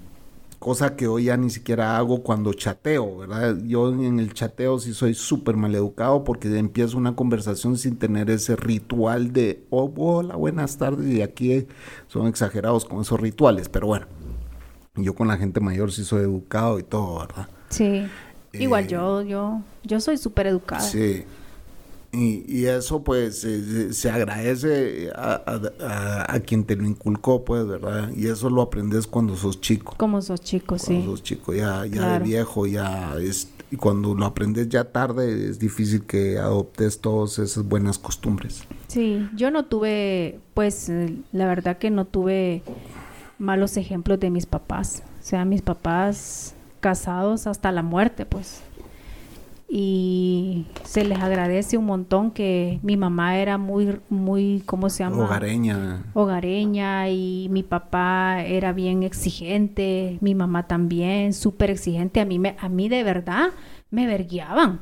cosa que hoy ya ni siquiera hago cuando chateo, ¿verdad? Yo en el chateo sí soy súper maleducado porque empiezo una conversación sin tener ese ritual de, oh, hola, buenas tardes, y aquí son exagerados con esos rituales, pero bueno, yo con la gente mayor sí soy educado y todo, ¿verdad? Sí. Igual Eh, yo, yo, yo soy súper educada. Sí. Y, y eso pues eh, se agradece a, a- a- quien te lo inculcó, pues, ¿verdad? Y eso lo aprendes cuando sos chico. Como sos Cuando sí. sos chico, ya, ya Claro. de viejo, ya es... Y cuando lo aprendes ya tarde, es difícil que adoptes todas esas buenas costumbres. Sí, yo no tuve, pues, eh, la verdad que no tuve malos ejemplos de mis papás. O sea, mis papás casados hasta la muerte, pues. Y se les agradece un montón que mi mamá era muy, muy, ¿cómo se llama? Hogareña. hogareña y mi papá era bien exigente, mi mamá también, súper exigente. A mí, me, a mí de verdad me verguiaban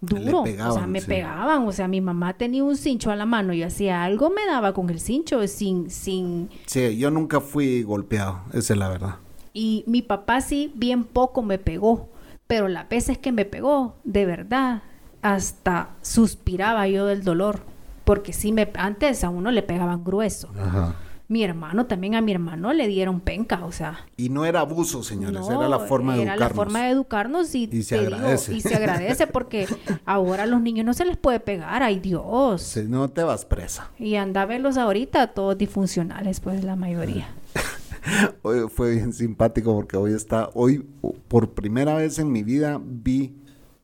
duro, o sea, me sí. pegaban, o sea, mi mamá tenía un cincho a la mano y hacía algo, me daba con el cincho sin, sin, Sí, yo nunca fui golpeado, esa es la verdad. y mi papá sí, bien poco me pegó, pero las veces que me pegó, de verdad, hasta suspiraba yo del dolor, porque sí me, antes a uno le pegaban grueso. Ajá. Mi hermano, también a mi hermano le dieron penca, o sea. Y no era abuso, señores, no, era la forma de era educarnos. la forma de educarnos y, Y se digo, agradece. y se agradece porque ahora a los niños no se les puede pegar, ay Dios. Si no te vas presa. Y anda a verlos ahorita todos disfuncionales, pues la mayoría. Hoy fue bien simpático porque hoy está, hoy por primera vez en mi vida vi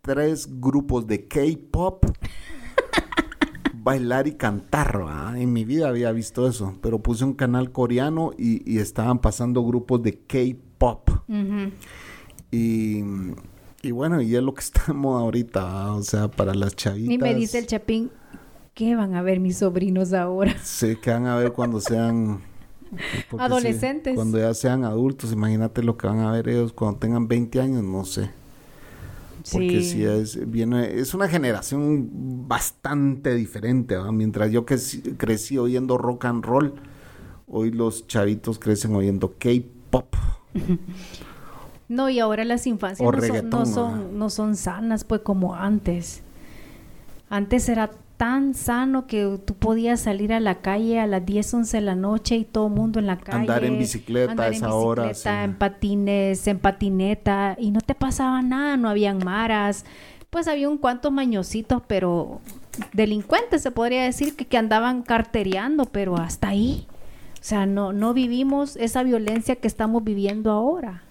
tres grupos de K-pop bailar y cantar. ¿verdad? En mi vida había visto eso, pero puse un canal coreano y, y estaban pasando grupos de K-pop. Y, y bueno, y es lo que está de moda ahorita, ¿verdad? o sea, para las chavitas. Y me dice el chapín, ¿qué van a ver mis sobrinos ahora? Sí, que van a ver cuando sean... porque Adolescentes. cuando ya sean adultos, imagínate lo que van a ver ellos cuando tengan 20 años, no sé. Porque sí, es, viene, es una generación bastante diferente. Mientras yo crecí, crecí oyendo rock and roll, hoy los chavitos crecen oyendo K-pop. No, y ahora las infancias no, son, no, son, no son sanas, pues como antes. Antes era tan sano que tú podías salir a la calle a las 10, 11 de la noche y todo el mundo en la calle. Andar en bicicleta a en esa hora, sí. en patines, en patineta y no te pasaba nada, no habían maras. Pues había un cuantos mañositos, pero delincuentes se podría decir que, que andaban cartereando, pero hasta ahí. O sea, no, no vivimos esa violencia que estamos viviendo ahora.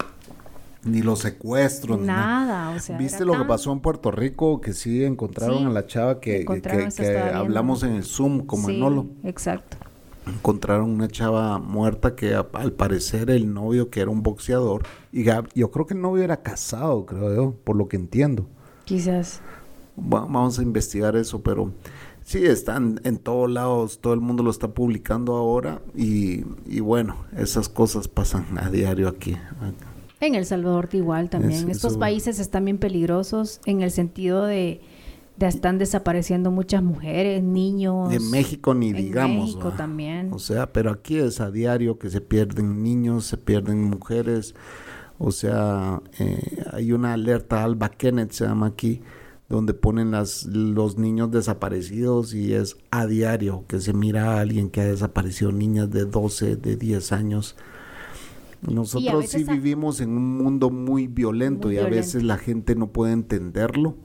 Ni los secuestros, ni nada. Nada, o sea. ¿Viste lo que pasó en Puerto Rico? Que sí encontraron Sí, a la chava que, que- hablamos en el Zoom, como Sí, en Nolo. Exacto. encontraron una chava muerta que al parecer el novio que era un boxeador y Gab- yo creo que el novio era casado creo yo por lo que entiendo Quizás. Va- vamos a investigar eso pero sí están en todos lados todo el mundo lo está publicando ahora y, y bueno esas cosas pasan a diario aquí En El Salvador igual también. Es- Estos eso- países están bien peligrosos en el sentido de, de están desapareciendo muchas mujeres, niños. de México ni En digamos México ¿va? también. o sea pero aquí es a diario que se pierden niños se pierden mujeres o sea eh, hay una alerta Alba Kenneth se llama aquí donde ponen las, los niños desaparecidos y es a diario que se mira a alguien que ha desaparecido niñas de 12, de 10 años. Nosotros sí vivimos en un mundo muy violento Muy y a violento. veces la gente no puede entenderlo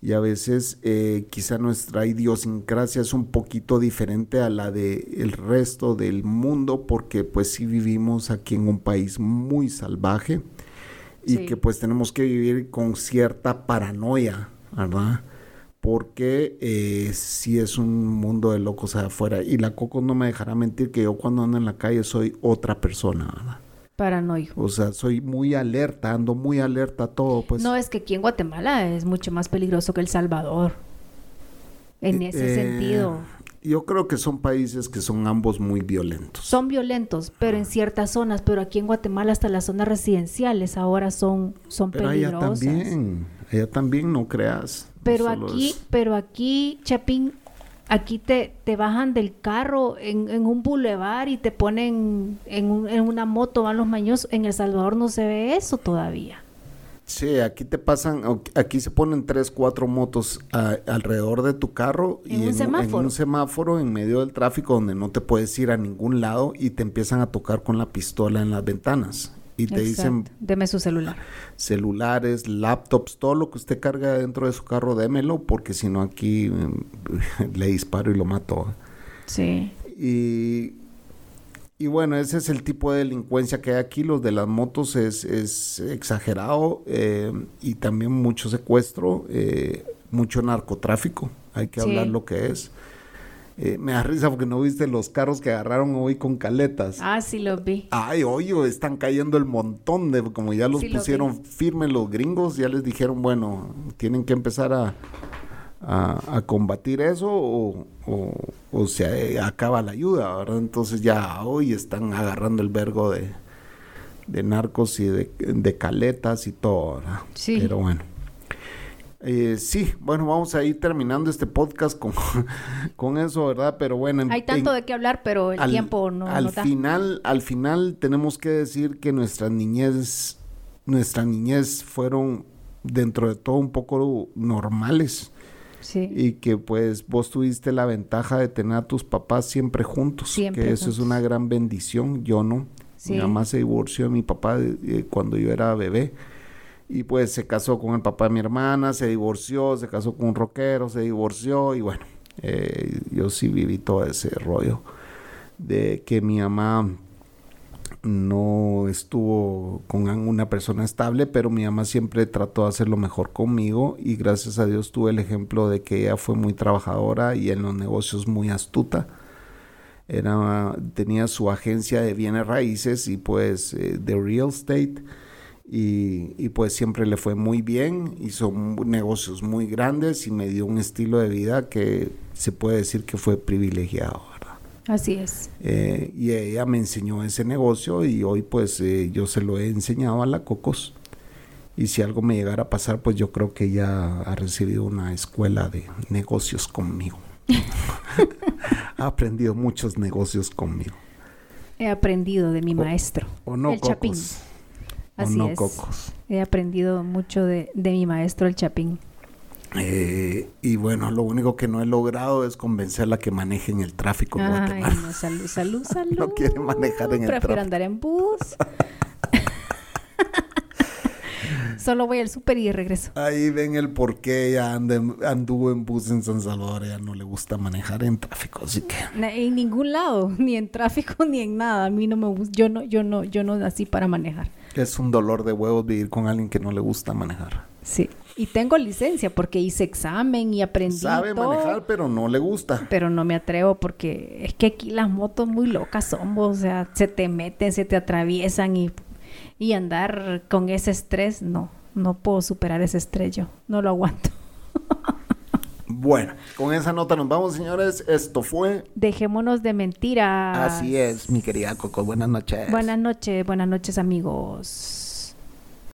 y a veces eh, quizá nuestra idiosincrasia es un poquito diferente a la del el resto del mundo porque pues sí vivimos aquí en un país muy salvaje y Sí. que pues tenemos que vivir con cierta paranoia, ¿verdad? Porque eh, sí es un mundo de locos allá afuera y la Coco no me dejará mentir que yo cuando ando en la calle soy otra persona, ¿verdad? Paranoico. O sea, soy muy alerta, ando muy alerta a todo, pues. no, es que aquí en Guatemala es mucho más peligroso que El Salvador. en ese Eh, sentido. Yo creo que son países que son ambos muy violentos. Son violentos, pero en ciertas zonas, pero aquí en Guatemala hasta las zonas residenciales ahora son, son Pero allá peligrosas. también, allá también no creas. no Pero solo aquí, es- pero aquí, Chapín, aquí te, te bajan del carro en, en un bulevar y te ponen en, un- en una moto, van los maños. En El Salvador no se ve eso todavía. Sí, aquí te pasan, aquí se ponen tres, cuatro motos a- alrededor de tu carro En un en, semáforo. en un semáforo en medio del tráfico donde no te puedes ir a ningún lado y te empiezan a tocar con la pistola en las ventanas. Y te dicen. Deme su celular. celulares, laptops, todo lo que usted carga dentro de su carro, démelo, porque si no aquí mm, le disparo y lo mato. Sí. Y, y bueno, ese es el tipo de delincuencia que hay aquí. Los de las motos es, es exagerado eh, y también mucho secuestro, eh, mucho narcotráfico. Hay que Sí. hablar lo que es. Eh, me da risa porque no viste los carros que agarraron hoy con caletas. Ah, sí lo vi. Ay, oye, están cayendo el montón de, como ya los Sí, lo pusieron firmes los gringos, ya les dijeron, bueno, tienen que empezar a, a, a combatir eso o, o- o se eh, acaba la ayuda, ¿verdad? Entonces ya hoy están agarrando el vergo de, de narcos y de, de caletas y todo, ¿verdad? Sí. Pero bueno. Eh, sí, bueno, vamos a ir terminando este podcast con, con eso, ¿verdad? Pero bueno, en- Hay tanto en- de qué hablar, pero el al- tiempo no al da. final al final tenemos que decir que nuestra niñez nuestra niñez fueron dentro de todo un poco normales Sí. y que pues vos tuviste la ventaja de tener a tus papás siempre juntos Siempre que eso es una gran bendición yo no Sí. mi mamá se divorció de mi papá eh, cuando yo era bebé y pues se casó con el papá de mi hermana, se divorció, se casó con un rockero, se divorció y bueno, eh, yo sí viví todo ese rollo de que mi mamá no estuvo con una persona estable, pero mi mamá siempre trató de hacer lo mejor conmigo y gracias a Dios tuve el ejemplo de que ella fue muy trabajadora y en los negocios muy astuta. Era, tenía su agencia de bienes raíces y pues eh, de real estate y, y, pues siempre le fue muy bien, hizo negocios muy grandes y me dio un estilo de vida que se puede decir que fue privilegiado, ¿verdad? Así es. Eh, y ella me enseñó ese negocio y hoy pues eh, yo se lo he enseñado a la Cocos. Y si algo me llegara a pasar, pues yo creo que ella ha recibido una escuela de negocios conmigo. ha aprendido muchos negocios conmigo. He aprendido de mi O- maestro. ¿O no, el Chapín. Cocos? Así ¿O no, es. Cocos? He aprendido mucho de, de mi maestro, el Chapín. Eh, y bueno, lo único que no he logrado es convencerla que maneje en el tráfico Ay, no, salud, salud, salud. No quiere manejar en el Prefiero tráfico. andar en bus. Solo voy al súper y regreso. Ahí ven el por qué ella anda anduvo en bus en San Salvador. Ella no le gusta manejar en tráfico, así que... En ningún lado, ni en tráfico ni en nada. A mí no me gusta. Yo no, yo no, yo no nací para manejar. Es un dolor de huevos vivir con alguien que no le gusta manejar. Sí. Y tengo licencia porque hice examen y aprendí Sabe todo, manejar, pero no le gusta. Pero no me atrevo porque es que aquí las motos muy locas son, o sea, se te meten, se te atraviesan y, y andar con ese estrés, no, no puedo superar ese estrés yo, no lo aguanto. Bueno, con esa nota nos vamos, señores. Esto fue... Dejémonos de mentiras. Así es, mi querida Coco. Buenas noches. Buenas noches, buenas noches amigos.